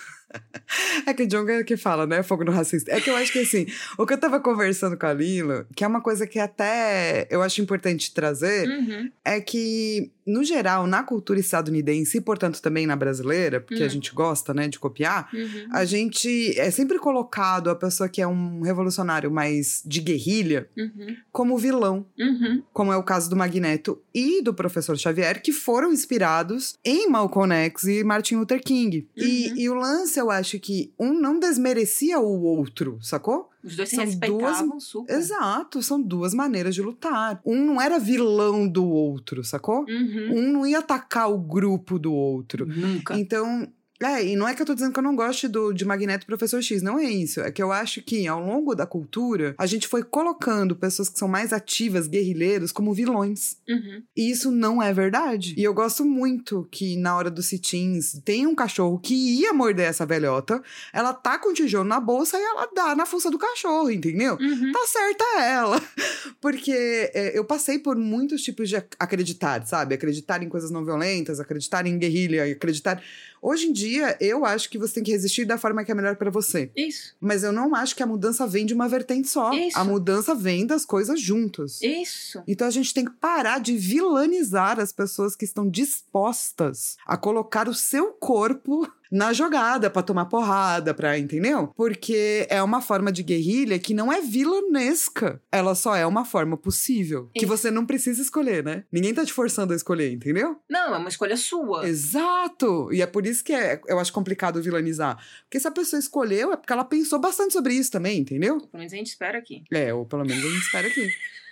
É que o Jonga é que fala, né? Fogo no racista. É que eu acho que assim, o que eu tava conversando com a Lila, que é uma coisa que até eu acho importante trazer, uhum, é que, no geral, na cultura estadunidense e, portanto, também na brasileira, porque a Hum. gente gosta, né, de copiar, uhum. a gente é sempre colocado a pessoa que é um revolucionário mais de guerrilha Uhum, como vilão. uhum, como é o caso do Magneto e do professor Xavier, que foram inspirados em Malcolm X e Martin Luther King. E, Uhum. e o lance, eu acho que um não desmerecia o outro, sacou? Os dois se São respeitavam super. Exato, são duas maneiras de lutar. Um não era vilão do outro, sacou? Uhum. Um não ia atacar o grupo do outro. Nunca. Então, é, e não é que eu tô dizendo que eu não gosto do, de Magneto Professor X, não é isso. É que eu acho que ao longo da cultura, a gente foi colocando pessoas que são mais ativas, guerrilheiros, como vilões. Uhum. E isso não é verdade. E eu gosto muito que na hora dos sit-ins tem um cachorro que ia morder essa velhota, ela tá com o tijolo na bolsa e ela dá na força do cachorro, entendeu? Uhum. Tá certa ela. *laughs* Porque é, eu passei por muitos tipos de ac- acreditar, sabe? Acreditar em coisas não violentas, acreditar em guerrilha, acreditar. Hoje em dia, eu acho que você tem que resistir da forma que é melhor pra você. Isso. Mas eu não acho que a mudança vem de uma vertente só. Isso. A mudança vem das coisas juntas. Isso. Então a gente tem que parar de vilanizar as pessoas que estão dispostas a colocar o seu corpo na jogada pra tomar porrada, pra, entendeu? Porque é uma forma de guerrilha que não é vilanesca. Ela só é uma forma possível. Que você não precisa escolher, né? Ninguém tá te forçando a escolher, entendeu? Não, é uma escolha sua. Exato! E é por isso que é, eu acho complicado vilanizar. Porque se a pessoa escolheu, é porque ela pensou bastante sobre isso também, entendeu? Pelo menos a gente espera aqui. É, ou pelo menos a gente espera aqui. *laughs*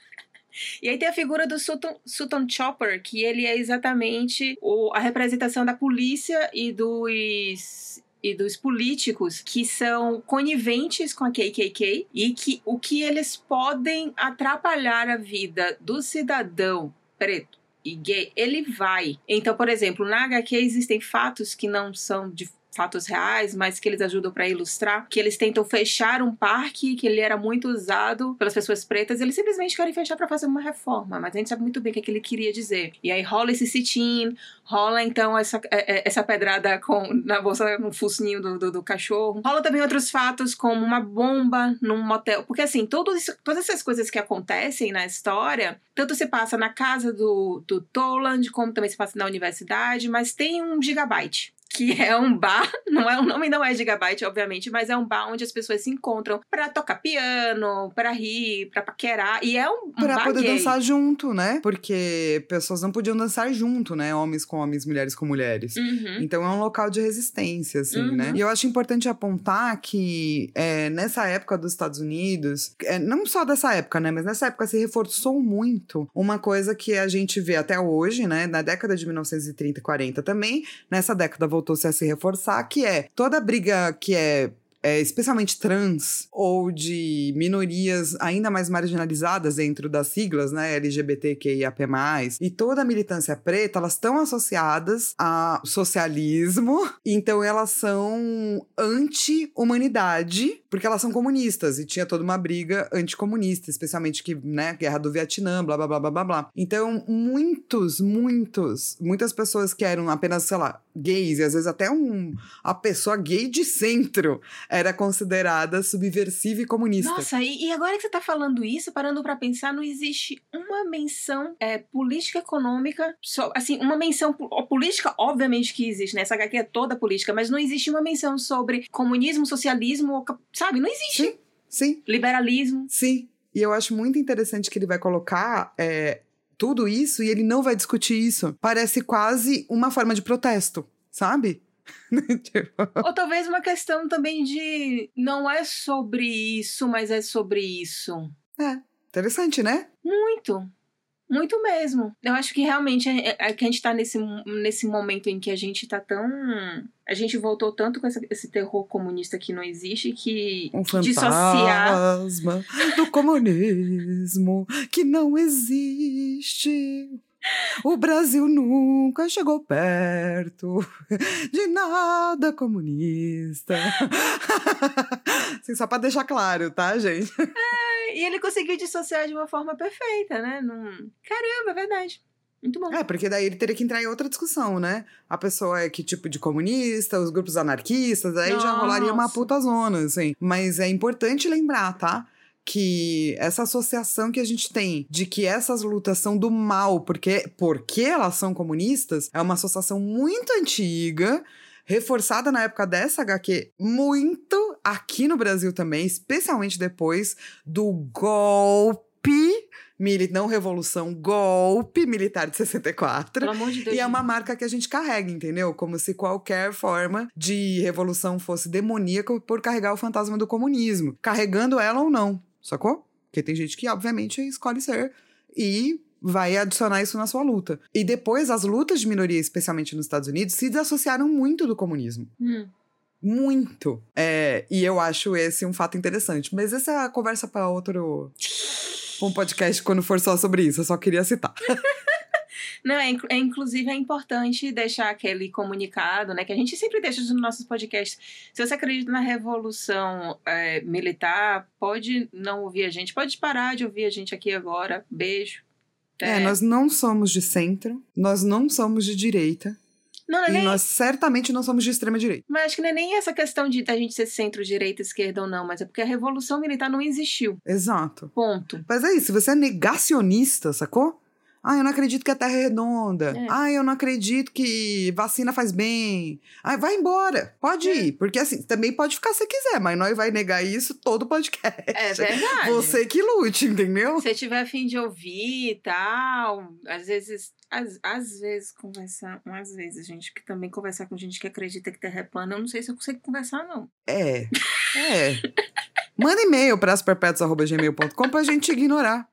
E aí tem a figura do Sutton, Sutton Chopper, que ele é exatamente o, a representação da polícia e dos e dos políticos que são coniventes com a KKK e que o que eles podem atrapalhar a vida do cidadão preto e gay, ele vai. Então, por exemplo, na HQ existem fatos que não são de fatos reais, mas que eles ajudam para ilustrar, que eles tentam fechar um parque que ele era muito usado pelas pessoas pretas, eles simplesmente querem fechar para fazer uma reforma, mas a gente sabe muito bem o que, é que ele queria dizer. E aí rola esse sit-in, rola então essa, é, é, essa pedrada com, na bolsa, no focinho do, do, do cachorro. Rola também outros fatos, como uma bomba num motel. Porque assim, todas essas coisas que acontecem na história, tanto se passa na casa do, do Toland, como também se passa na universidade, mas tem um gigabyte que *laughs* é um bar, não é o nome não é Gigabyte, obviamente, mas é um bar onde as pessoas se encontram para tocar piano, para rir, para paquerar, e é um, um Pra bar poder gay. dançar junto, né? Porque pessoas não podiam dançar junto, né? Homens com homens, mulheres com mulheres. Uhum. Então é um local de resistência, assim, Uhum. né? E eu acho importante apontar que é, nessa época dos Estados Unidos, é, não só dessa época, né? Mas nessa época se reforçou muito uma coisa que a gente vê até hoje, né? Na década de 1930 e 40 também, nessa década voltou-se a se reforçar, que é toda briga que é é, especialmente trans ou de minorias ainda mais marginalizadas dentro das siglas, né, LGBTQIAP+, e toda a militância preta, elas estão associadas a socialismo, *laughs* então elas são anti-humanidade, porque elas são comunistas, e tinha toda uma briga anticomunista, especialmente que, né, guerra do Vietnã, blá, blá, blá, blá, blá, blá. Então, muitos, muitos, muitas pessoas que eram apenas, sei lá, gays, e às vezes até um, a pessoa gay de centro, era considerada subversiva e comunista. Nossa, e, e agora que você tá falando isso, parando pra pensar, não existe uma menção é, política econômica, só, assim, uma menção política, obviamente que existe, né? Essa HQ é toda política, mas não existe uma menção sobre comunismo, socialismo, sabe? Não existe. Sim, sim, Liberalismo. sim. E eu acho muito interessante que ele vai colocar é, tudo isso e ele não vai discutir isso. Parece quase uma forma de protesto, sabe? *laughs* Tipo, Ou talvez uma questão também de não é sobre isso, mas é sobre isso. é, interessante, né? Muito. Muito mesmo. Eu acho que realmente é, é que a gente tá nesse, nesse momento em que a gente tá tão. A gente voltou tanto com essa, esse terror comunista que não existe que Um dissociar. fantasma do comunismo que não existe. O Brasil nunca chegou perto de nada comunista. *laughs* Assim, só pra deixar claro, tá, gente? E ele conseguiu dissociar de uma forma perfeita, né? Num... Caramba, é verdade. Muito bom. É, porque daí ele teria que entrar em outra discussão, né? A pessoa é que tipo de comunista, os grupos anarquistas, aí já rolaria uma Nossa. puta zona, assim. Mas é importante lembrar, tá? Que essa associação que a gente tem de que essas lutas são do mal porque, porque elas são comunistas é uma associação muito antiga, reforçada na época dessa HQ, muito aqui no Brasil também, especialmente depois do golpe mili- não revolução, golpe militar de 64. Pelo amor de Deus. E é uma marca que a gente carrega, entendeu? Como se qualquer forma de revolução fosse demoníaca por carregar o fantasma do comunismo. Carregando ela ou não, sacou? Porque tem gente que, obviamente, escolhe ser e vai adicionar isso na sua luta. E depois, as lutas de minoria, especialmente nos Estados Unidos, se desassociaram muito do comunismo. Hum. Muito. É, e eu acho esse um fato interessante. Mas essa é a conversa para outro. um podcast quando for só sobre isso. Eu só queria citar. *laughs* Não, é, é, inclusive é importante deixar aquele comunicado, né? Que a gente sempre deixa nos nossos podcasts. Se você acredita na revolução é, militar, pode não ouvir a gente, pode parar de ouvir a gente aqui agora. Beijo. É, nós não somos de centro, nós não somos de direita. Não, não é E nem. nós certamente não somos de extrema direita. Mas acho que não é nem essa questão de da gente ser centro, direita, esquerda ou não, mas é porque a revolução militar não existiu. Exato. Ponto. Mas é isso, se você é negacionista, sacou? Ah, eu não acredito que a Terra é redonda. É. Ah, eu não acredito que vacina faz bem. Ah, vai embora. Pode É. ir. Porque assim, também pode ficar se quiser, mas nós vai negar isso todo podcast. É verdade. Você que lute, entendeu? Se você tiver afim de ouvir e tal, às vezes, às, às vezes conversar, às vezes, gente, que também conversar com gente que acredita que terra é plana, eu não sei se eu consigo conversar, não. É. É. Manda e-mail para asperpetos.gmail.com pra gente ignorar.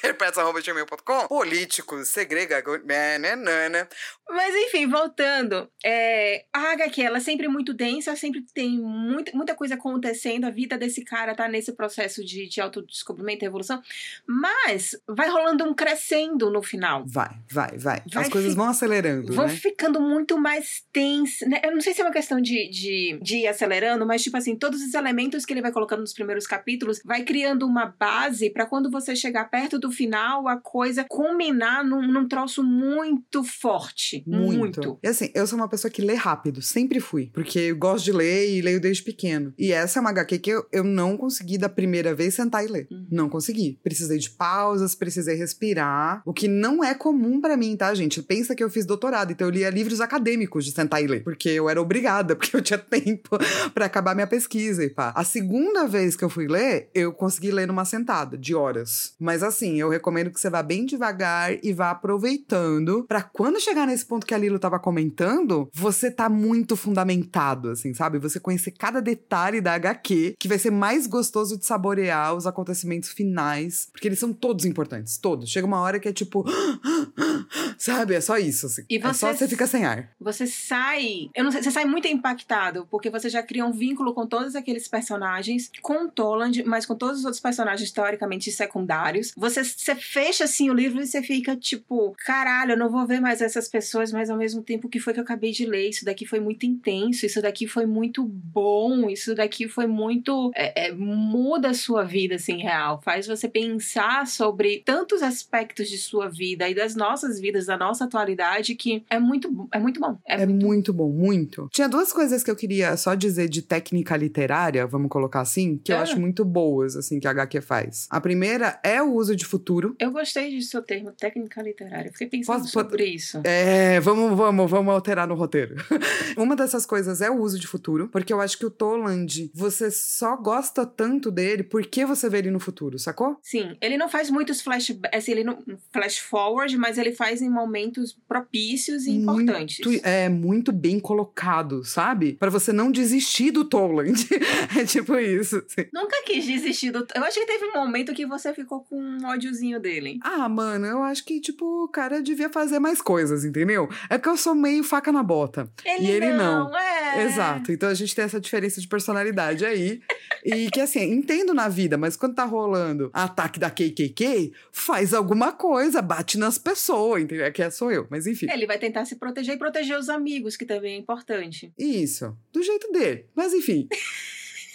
Perpetos.gmail.com Políticos, segrega... Nanana. Mas enfim, voltando. É, a HQ, ela é sempre muito densa, sempre tem muito, muita coisa acontecendo. A vida desse cara tá nesse processo de, de autodescobrimento e evolução. Mas vai rolando um crescendo no final. Vai, vai, vai. Vai As coisas vão acelerando, Vão né? ficando muito mais tensas. Né? Eu não sei se é uma questão de, de, de ir acelerando, mas, tipo assim, todos os elementos que ele vai colocando nos primeiros capítulos vai criando uma base pra quando você chegar perto do final, a coisa culminar num, num troço muito forte. Muito. E assim, eu sou uma pessoa que lê rápido, sempre fui. Porque eu gosto de ler e leio desde pequeno. E essa é uma HQ que eu, eu não consegui da primeira vez sentar e ler. Uhum. Não consegui. Precisei de pausas, precisei respirar. O que não é comum pra mim, tá, gente? Pensa que eu fiz doutorado, então eu lia livros acadêmicos de sentar e ler. Porque eu era obrigada, *laughs* porque eu tinha tempo pra acabar minha pesquisa e pá. A segunda vez que eu fui ler, eu consegui ler numa sentada, de horas. Mas assim, eu recomendo que você vá bem devagar e vá aproveitando pra quando chegar nesse ponto que a Lilo tava comentando, você tá muito fundamentado, assim, sabe? Você conhecer cada detalhe da HQ, que vai ser mais gostoso de saborear os acontecimentos finais, porque eles são todos importantes, todos. Chega uma hora que é tipo, *gasps* sabe? É só isso, assim. E É só você- você fica sem ar. Você sai. Eu não sei, você sai muito impactado, porque você já cria um vínculo com todos aqueles personagens, com o Toland, mas com todos os outros personagens teoricamente secundários. Você, você fecha assim o livro e você fica tipo, caralho, eu não vou ver mais essas pessoas, mas ao mesmo tempo que foi que eu acabei de ler? Isso daqui foi muito intenso, isso daqui foi muito bom, isso daqui foi muito. é, é, muda a sua vida, assim, real. Faz você pensar sobre tantos aspectos de sua vida e das nossas vidas, da nossa atualidade, que é muito, é muito bom. É, É muito bom, muito. Tinha duas coisas que eu queria só dizer de técnica literária, vamos colocar assim, que eu Ah. acho muito boas, assim, que a HQ faz. A primeira é o uso de futuro. Eu gostei de seu termo, técnica literária. Fiquei pensando Posso- sobre isso. É, vamos, vamos, vamos alterar no roteiro. *laughs* Uma dessas coisas é o uso de futuro, porque eu acho que o Toland, você só gosta tanto dele porque você vê ele no futuro, sacou? Sim, ele não faz muitos flash, assim, ele não flash forward, mas ele faz em momentos propícios e importantes. Muito, é muito bem colocado, sabe? Pra você não desistir do Toland. *laughs* é tipo isso. assim. Nunca quis desistir do. Eu acho que teve um momento que você ficou ficou com um ódiozinho dele. Ah, mano, eu acho que, tipo, o cara devia fazer mais coisas, entendeu? É porque eu sou meio faca na bota. Ele e ele não. não. É. Exato. Então a gente tem essa diferença de personalidade aí. e que, assim, entendo na vida, mas quando tá rolando ataque da KKK, faz alguma coisa, bate nas pessoas, entendeu? É que é sou eu, mas enfim. Ele vai tentar se proteger e proteger os amigos, que também é importante. Isso. Do jeito dele. Mas enfim.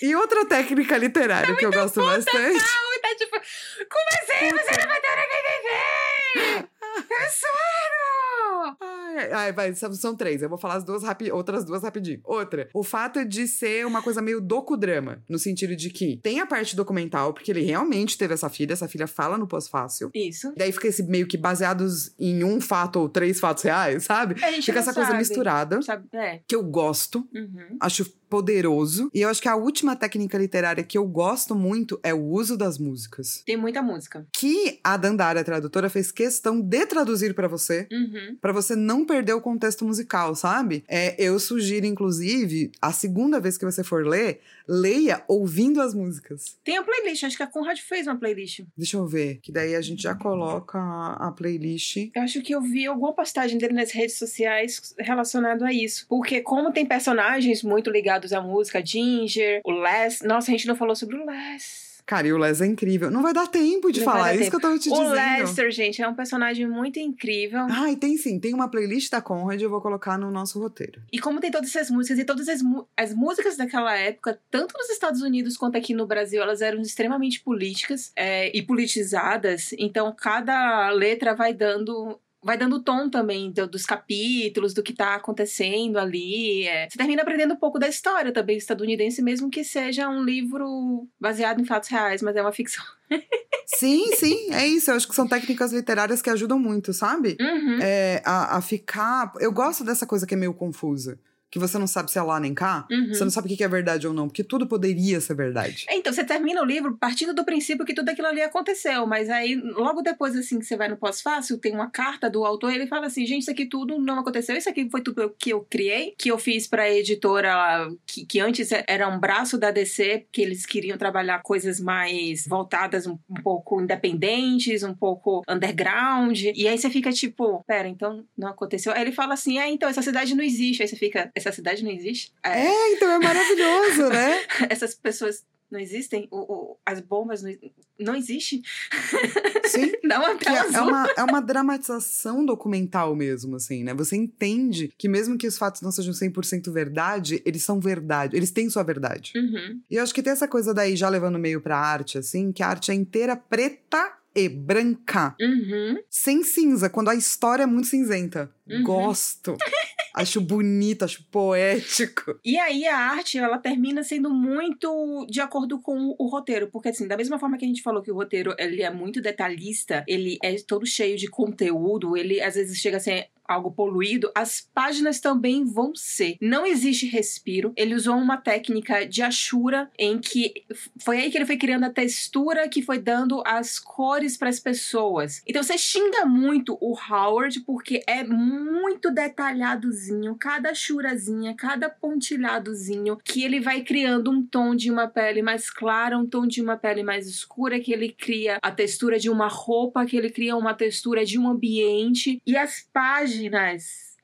E outra técnica literária que eu gosto bastante. Tá tipo, como assim você não vai ter KKK? É sério! Ai, ai, vai, são, três. Eu vou falar as duas rapi outras duas rapidinho. Outra, o fato de ser uma coisa meio docudrama, no sentido de que tem a parte documental, porque ele realmente teve essa filha, essa filha fala no pós-fácil. Isso. Daí fica esse meio que baseados em um fato ou três fatos reais, sabe? A gente Fica essa coisa sabe. misturada, Sabe? É. que eu gosto, Uhum. acho poderoso. E eu acho que a última técnica literária que eu gosto muito é o uso das músicas. Tem muita música. Que a Dandara, a tradutora, fez questão de traduzir pra você. Uhum. Pra você não perder o contexto musical, sabe? É, eu sugiro, inclusive, a segunda vez que você for ler, leia ouvindo as músicas. Tem a playlist, acho que a Conrad fez uma playlist. Deixa eu ver, que daí a gente já coloca a, a playlist. Eu acho que eu vi alguma postagem dele nas redes sociais relacionado a isso. Porque como tem personagens muito ligados à música, Ginger, o Les... Nossa, a gente não falou sobre o Les. Cara, e o Les é incrível. Não vai dar tempo de Não falar, é isso tempo. que eu tava te O dizendo. Lester, gente, é um personagem muito incrível. Ah, e tem sim, tem uma playlist da Conrad, eu vou colocar no nosso roteiro. E como tem todas essas músicas, e todas as, as músicas daquela época, tanto nos Estados Unidos quanto aqui no Brasil, elas eram extremamente políticas é, e politizadas. Então, cada letra vai dando. Vai dando tom também do- dos capítulos, do que tá acontecendo ali. é. Você termina aprendendo um pouco da história também estadunidense, mesmo que seja um livro baseado em fatos reais, mas é uma ficção. *laughs* Sim, sim, é isso. Eu acho que são técnicas literárias que ajudam muito, sabe? Uhum. É, a, a ficar. Eu gosto dessa coisa que é meio confusa. Que você não sabe se é lá nem cá. Uhum. Você não sabe o que é verdade ou não, porque tudo poderia ser verdade. É, Então, você termina o livro partindo do princípio que tudo aquilo ali aconteceu, mas aí, logo depois, assim, que você vai no pós-fácil, tem uma carta do autor, ele fala assim, gente, isso aqui tudo não aconteceu, isso aqui foi tudo que eu criei, que eu fiz pra editora, que, que antes era um braço da DC, que eles queriam trabalhar coisas mais voltadas, um, um pouco independentes, um pouco underground, e aí você fica tipo, pera, então não aconteceu? Aí ele fala assim, é, então, essa cidade não existe, aí você fica, essa cidade não existe? É, então é maravilhoso, né? *laughs* essas pessoas não existem? O, o- as bombas não, não existem? Sim. *laughs* Dá uma tela é, é uma, é uma dramatização documental mesmo, assim, né? Você entende que mesmo que os fatos não sejam 100% verdade, eles são verdade, eles têm sua verdade. Uhum. E eu acho que tem essa coisa daí, já levando meio pra arte, assim, que a arte é inteira preta e branca. Uhum. Sem cinza, quando a história é muito cinzenta. Uhum. Gosto. *laughs* acho bonito, acho poético. *laughs* E aí a arte, ela termina sendo muito de acordo com o roteiro, porque assim, da mesma forma que a gente falou que o roteiro, ele é muito detalhista, ele é todo cheio de conteúdo, ele às vezes chega a ser algo poluído, as páginas também vão ser. Não existe respiro. Ele usou uma técnica de Ashura em que foi aí que ele foi criando a textura que foi dando as cores para as pessoas. Então você xinga muito o Howard porque é muito detalhadozinho, cada churazinha, cada pontilhadozinho, que ele vai criando um tom de uma pele mais clara, um tom de uma pele mais escura, que ele cria a textura de uma roupa, que ele cria uma textura de um ambiente. E as páginas.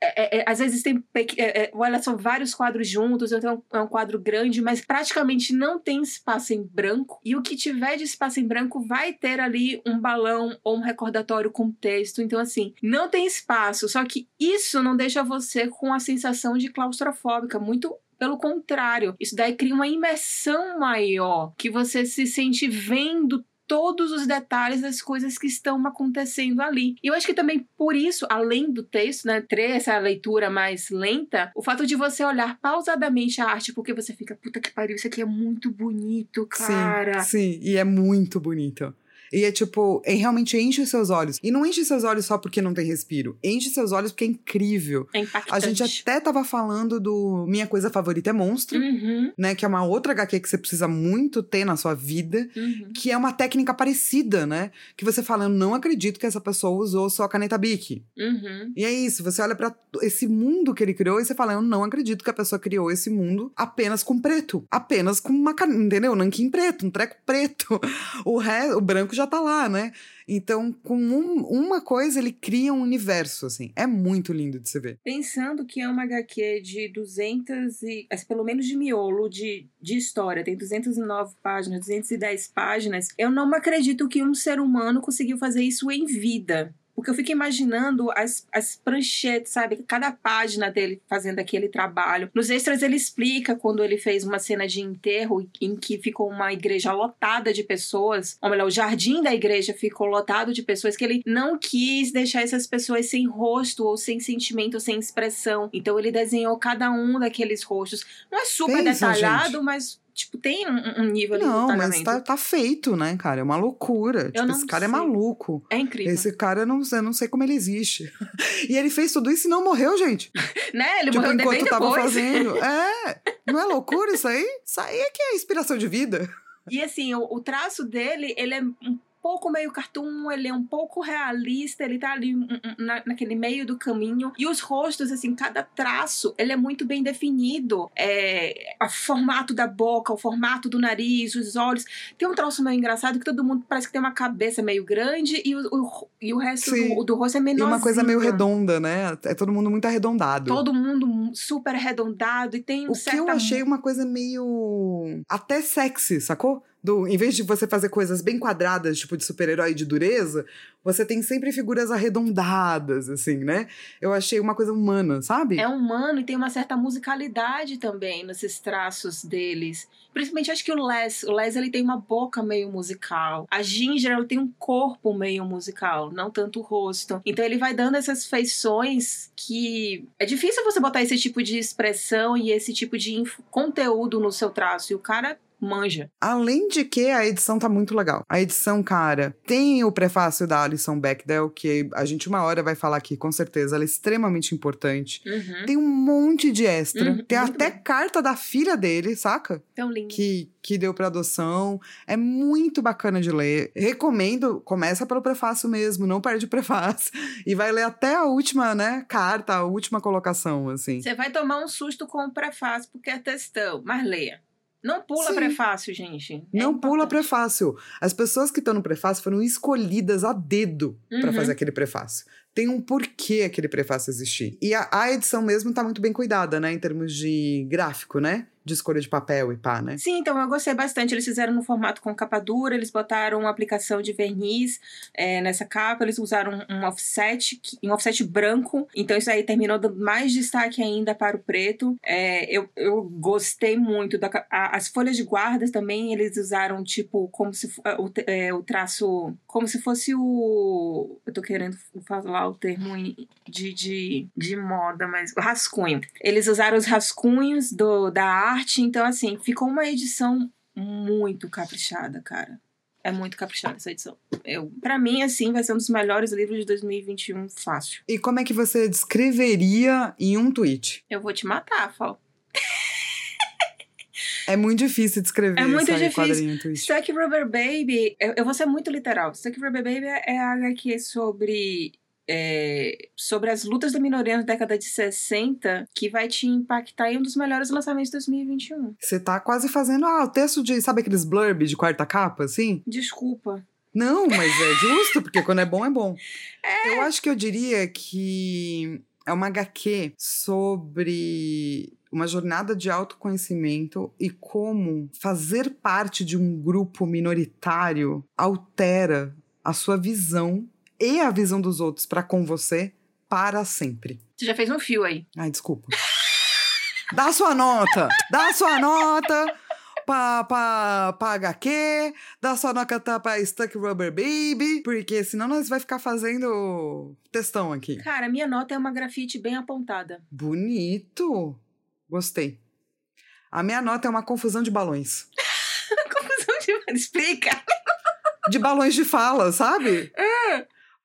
É, é, é, às vezes tem. É, é, olha, são vários quadros juntos, então é um quadro grande, mas praticamente não tem espaço em branco. E o que tiver de espaço em branco vai ter ali um balão ou um recordatório com texto. Então, assim, não tem espaço. Só que isso não deixa você com a sensação de claustrofóbica. Muito pelo contrário, isso daí cria uma imersão maior, que você se sente vendo todos os detalhes das coisas que estão acontecendo ali. E eu acho que também por isso, além do texto, né, ter essa leitura mais lenta, o fato de você olhar pausadamente a arte, porque você fica, puta que pariu, isso aqui é muito bonito, cara. Sim, sim, e é muito bonito. E é tipo, é, realmente enche os seus olhos. E não enche seus olhos só porque não tem respiro. Enche seus olhos porque é incrível. É impactante. A gente até tava falando do Minha Coisa Favorita é Monstro, Uhum, né? Que é uma outra HQ que você precisa muito ter na sua vida. uhum. Que é uma técnica parecida, né? Que você fala, eu não acredito que essa pessoa usou só a caneta Bic. Uhum. E é isso, você olha pra esse mundo que ele criou e você fala, eu não acredito que a pessoa criou esse mundo apenas com preto. Apenas com uma caneta, entendeu? Nanquim preto, um treco preto. *laughs* O, re... o branco já tá lá, né? Então, com um- uma coisa, ele cria um universo, assim. É muito lindo de se ver. Pensando que é uma HQ de 200 e... assim, pelo menos de miolo de, de história, tem 209 páginas, 210 páginas, eu não acredito que um ser humano conseguiu fazer isso em vida. Porque eu fico imaginando as, as pranchetes, sabe? Cada página dele fazendo aquele trabalho. Nos extras ele explica quando ele fez uma cena de enterro em que ficou uma igreja lotada de pessoas. Ou melhor, o jardim da igreja ficou lotado de pessoas que ele não quis deixar essas pessoas sem rosto, ou sem sentimento, ou sem expressão. Então ele desenhou cada um daqueles rostos. Não é super Pensa, detalhado, gente. mas, tipo, tem um, um nível Não, mas tá, tá feito, né, cara? É uma loucura. Tipo, não esse cara é sei. maluco. É incrível. Esse cara, eu não, eu não sei como ele existe. *laughs* e ele fez tudo isso e não morreu, gente. *laughs* Né? Ele tipo, morreu enquanto tava depois. fazendo. *laughs* É, não é loucura isso aí? Isso aí é que é inspiração de vida. E assim, o, o traço dele, ele é um pouco meio cartoon, ele é um pouco realista, ele tá ali um, um, na, naquele meio do caminho. E os rostos, assim, cada traço, ele é muito bem definido. É, o formato da boca, o formato do nariz, os olhos. Tem um troço meio engraçado que todo mundo parece que tem uma cabeça meio grande e o, o, e o resto do, do rosto é E menor. uma coisa meio redonda, né? É todo mundo muito arredondado. Todo mundo super arredondado e tem um O que certa... eu achei uma coisa meio. até sexy, sacou? Do, em vez de você fazer coisas bem quadradas, tipo de super-herói de dureza, você tem sempre figuras arredondadas, assim, né? Eu achei uma coisa humana, sabe? É humano e tem uma certa musicalidade também nesses traços deles. Principalmente acho que o Les, o Les ele tem uma boca meio musical. A Ginger ela tem um corpo meio musical, não tanto o rosto. Então ele vai dando essas feições que é difícil você botar esse tipo de expressão e esse tipo de conteúdo no seu traço. E o cara manja. Além de que a edição tá muito legal. A edição, cara, tem o prefácio da Alison Bechdel, que a gente uma hora vai falar aqui, com certeza. Ela é extremamente importante. Uhum. Tem um monte de extra. Uhum, tem muito até bom. carta da filha dele, saca? Tão lindo. que, que deu pra adoção. É muito bacana de ler. Recomendo, começa pelo prefácio mesmo, não perde o prefácio. E vai ler até a última, né, carta, a última colocação, assim. Você vai tomar um susto com o prefácio porque é textão, mas leia. Não pula Sim. prefácio, gente. É Não pula importante. prefácio. As pessoas que estão no prefácio foram escolhidas a dedo Uhum. fazer aquele prefácio. Tem um porquê aquele prefácio existir. E a, a edição mesmo tá muito bem cuidada, né, em termos de gráfico, né? De escolha de papel e pá, né? Sim, então eu gostei bastante. Eles fizeram no formato com capa dura, eles botaram uma aplicação de verniz é, nessa capa, eles usaram um offset, um offset branco, então isso aí terminou dando mais destaque ainda para o preto. É, eu, eu gostei muito. Da, a- as folhas de guardas também, eles usaram tipo, como se fo- o, é, o traço, como se fosse o. Eu tô querendo falar o termo de, de, de moda, mas rascunho. Eles usaram os rascunhos do, da arte, então assim, ficou uma edição muito caprichada, cara. É muito caprichada essa edição. Eu, para mim, assim, vai ser um dos melhores livros de 2021, fácil. E como é que você descreveria em um tweet? Eu vou te matar, Fal. É muito difícil descrever É muito difícil. Stuck Rubber Baby, eu, eu vou ser muito literal. Stuck Rubber Baby é a HQ sobre. É, sobre as lutas da minoria na década de 60, que vai te impactar em um dos melhores lançamentos de 2021. Você tá quase fazendo, ah, o texto de, sabe aqueles blurb de quarta capa, assim? Desculpa. Não, mas é *laughs* justo, porque quando é bom, é bom. Eu acho que eu diria que é uma HQ sobre uma jornada de autoconhecimento e como fazer parte de um grupo minoritário altera a sua visão e a visão dos outros para com você para sempre. Você já fez um fio aí. Ai, desculpa. *laughs* Dá a sua nota! Dá a sua nota pra, pra, pra HQ, dá sua nota pra Stuck Rubber Baby, porque senão nós vai ficar fazendo textão aqui. Cara, minha nota é uma grafite bem apontada. Bonito! Gostei. A minha nota é uma confusão de balões. *laughs* Confusão de. Explica. De balões de fala, sabe?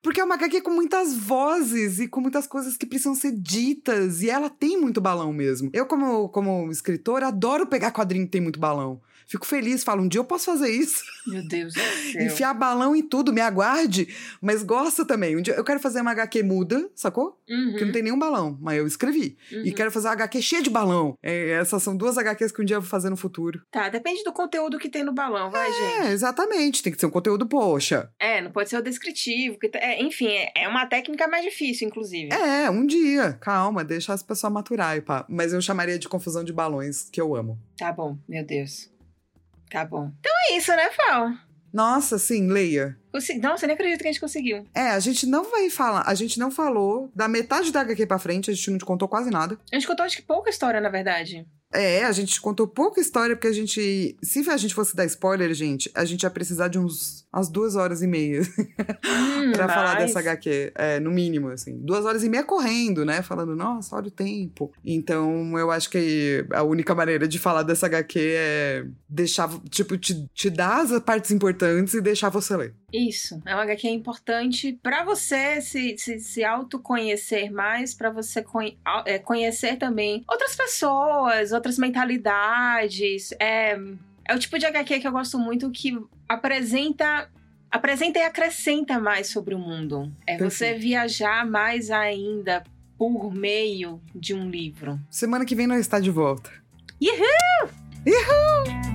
Porque é uma HQ com muitas vozes e com muitas coisas que precisam ser ditas. E ela tem muito balão mesmo. Eu, como, como escritora, adoro pegar quadrinho que tem muito balão. Fico feliz, falo, um dia eu posso fazer isso. Meu Deus do *laughs* céu. Enfiar balão em tudo, me aguarde. Mas gosto também. Um dia eu quero fazer uma HQ muda, sacou? Uhum, Que não tem nenhum balão, mas eu escrevi. E uhum. quero fazer uma HQ cheia de balão. É, essas são duas HQs que um dia eu vou fazer no futuro. Tá, depende do conteúdo que tem no balão, vai, gente. É, exatamente. Tem que ser um conteúdo, poxa. É, não pode ser o descritivo. Que, é, enfim, é, é uma técnica mais difícil, inclusive. É, um dia. Calma, deixa as pessoas maturar, pá. Mas eu chamaria de confusão de balões, que eu amo. Tá bom, meu Deus. Tá bom. Então é isso, né, Fal? Nossa, sim, leia. Consegui... Nossa, eu nem acredito que a gente conseguiu. É, a gente não vai falar, a gente não falou da metade da HQ pra frente, a gente não te contou quase nada. A gente contou, acho que pouca história, na verdade. É, a gente contou pouca história, porque a gente. Se a gente fosse dar spoiler, gente, a gente ia precisar de uns umas duas horas e meia Hum, *laughs* pra falar dessa HQ. É, no mínimo, assim. Duas horas e meia correndo, né? Falando, nossa, olha o tempo. Então, eu acho que a única maneira de falar dessa HQ é deixar, tipo, te, te dar as partes importantes e deixar você ler. Isso, é uma HQ importante pra você se, se, se autoconhecer mais, pra você conhe- é, conhecer também outras pessoas, outras mentalidades. É, é o tipo de HQ que eu gosto muito que apresenta. Apresenta e acrescenta mais sobre o mundo. É você Perfeito. viajar mais ainda por meio de um livro. Semana que vem nós está de volta. Uhul! Uhul!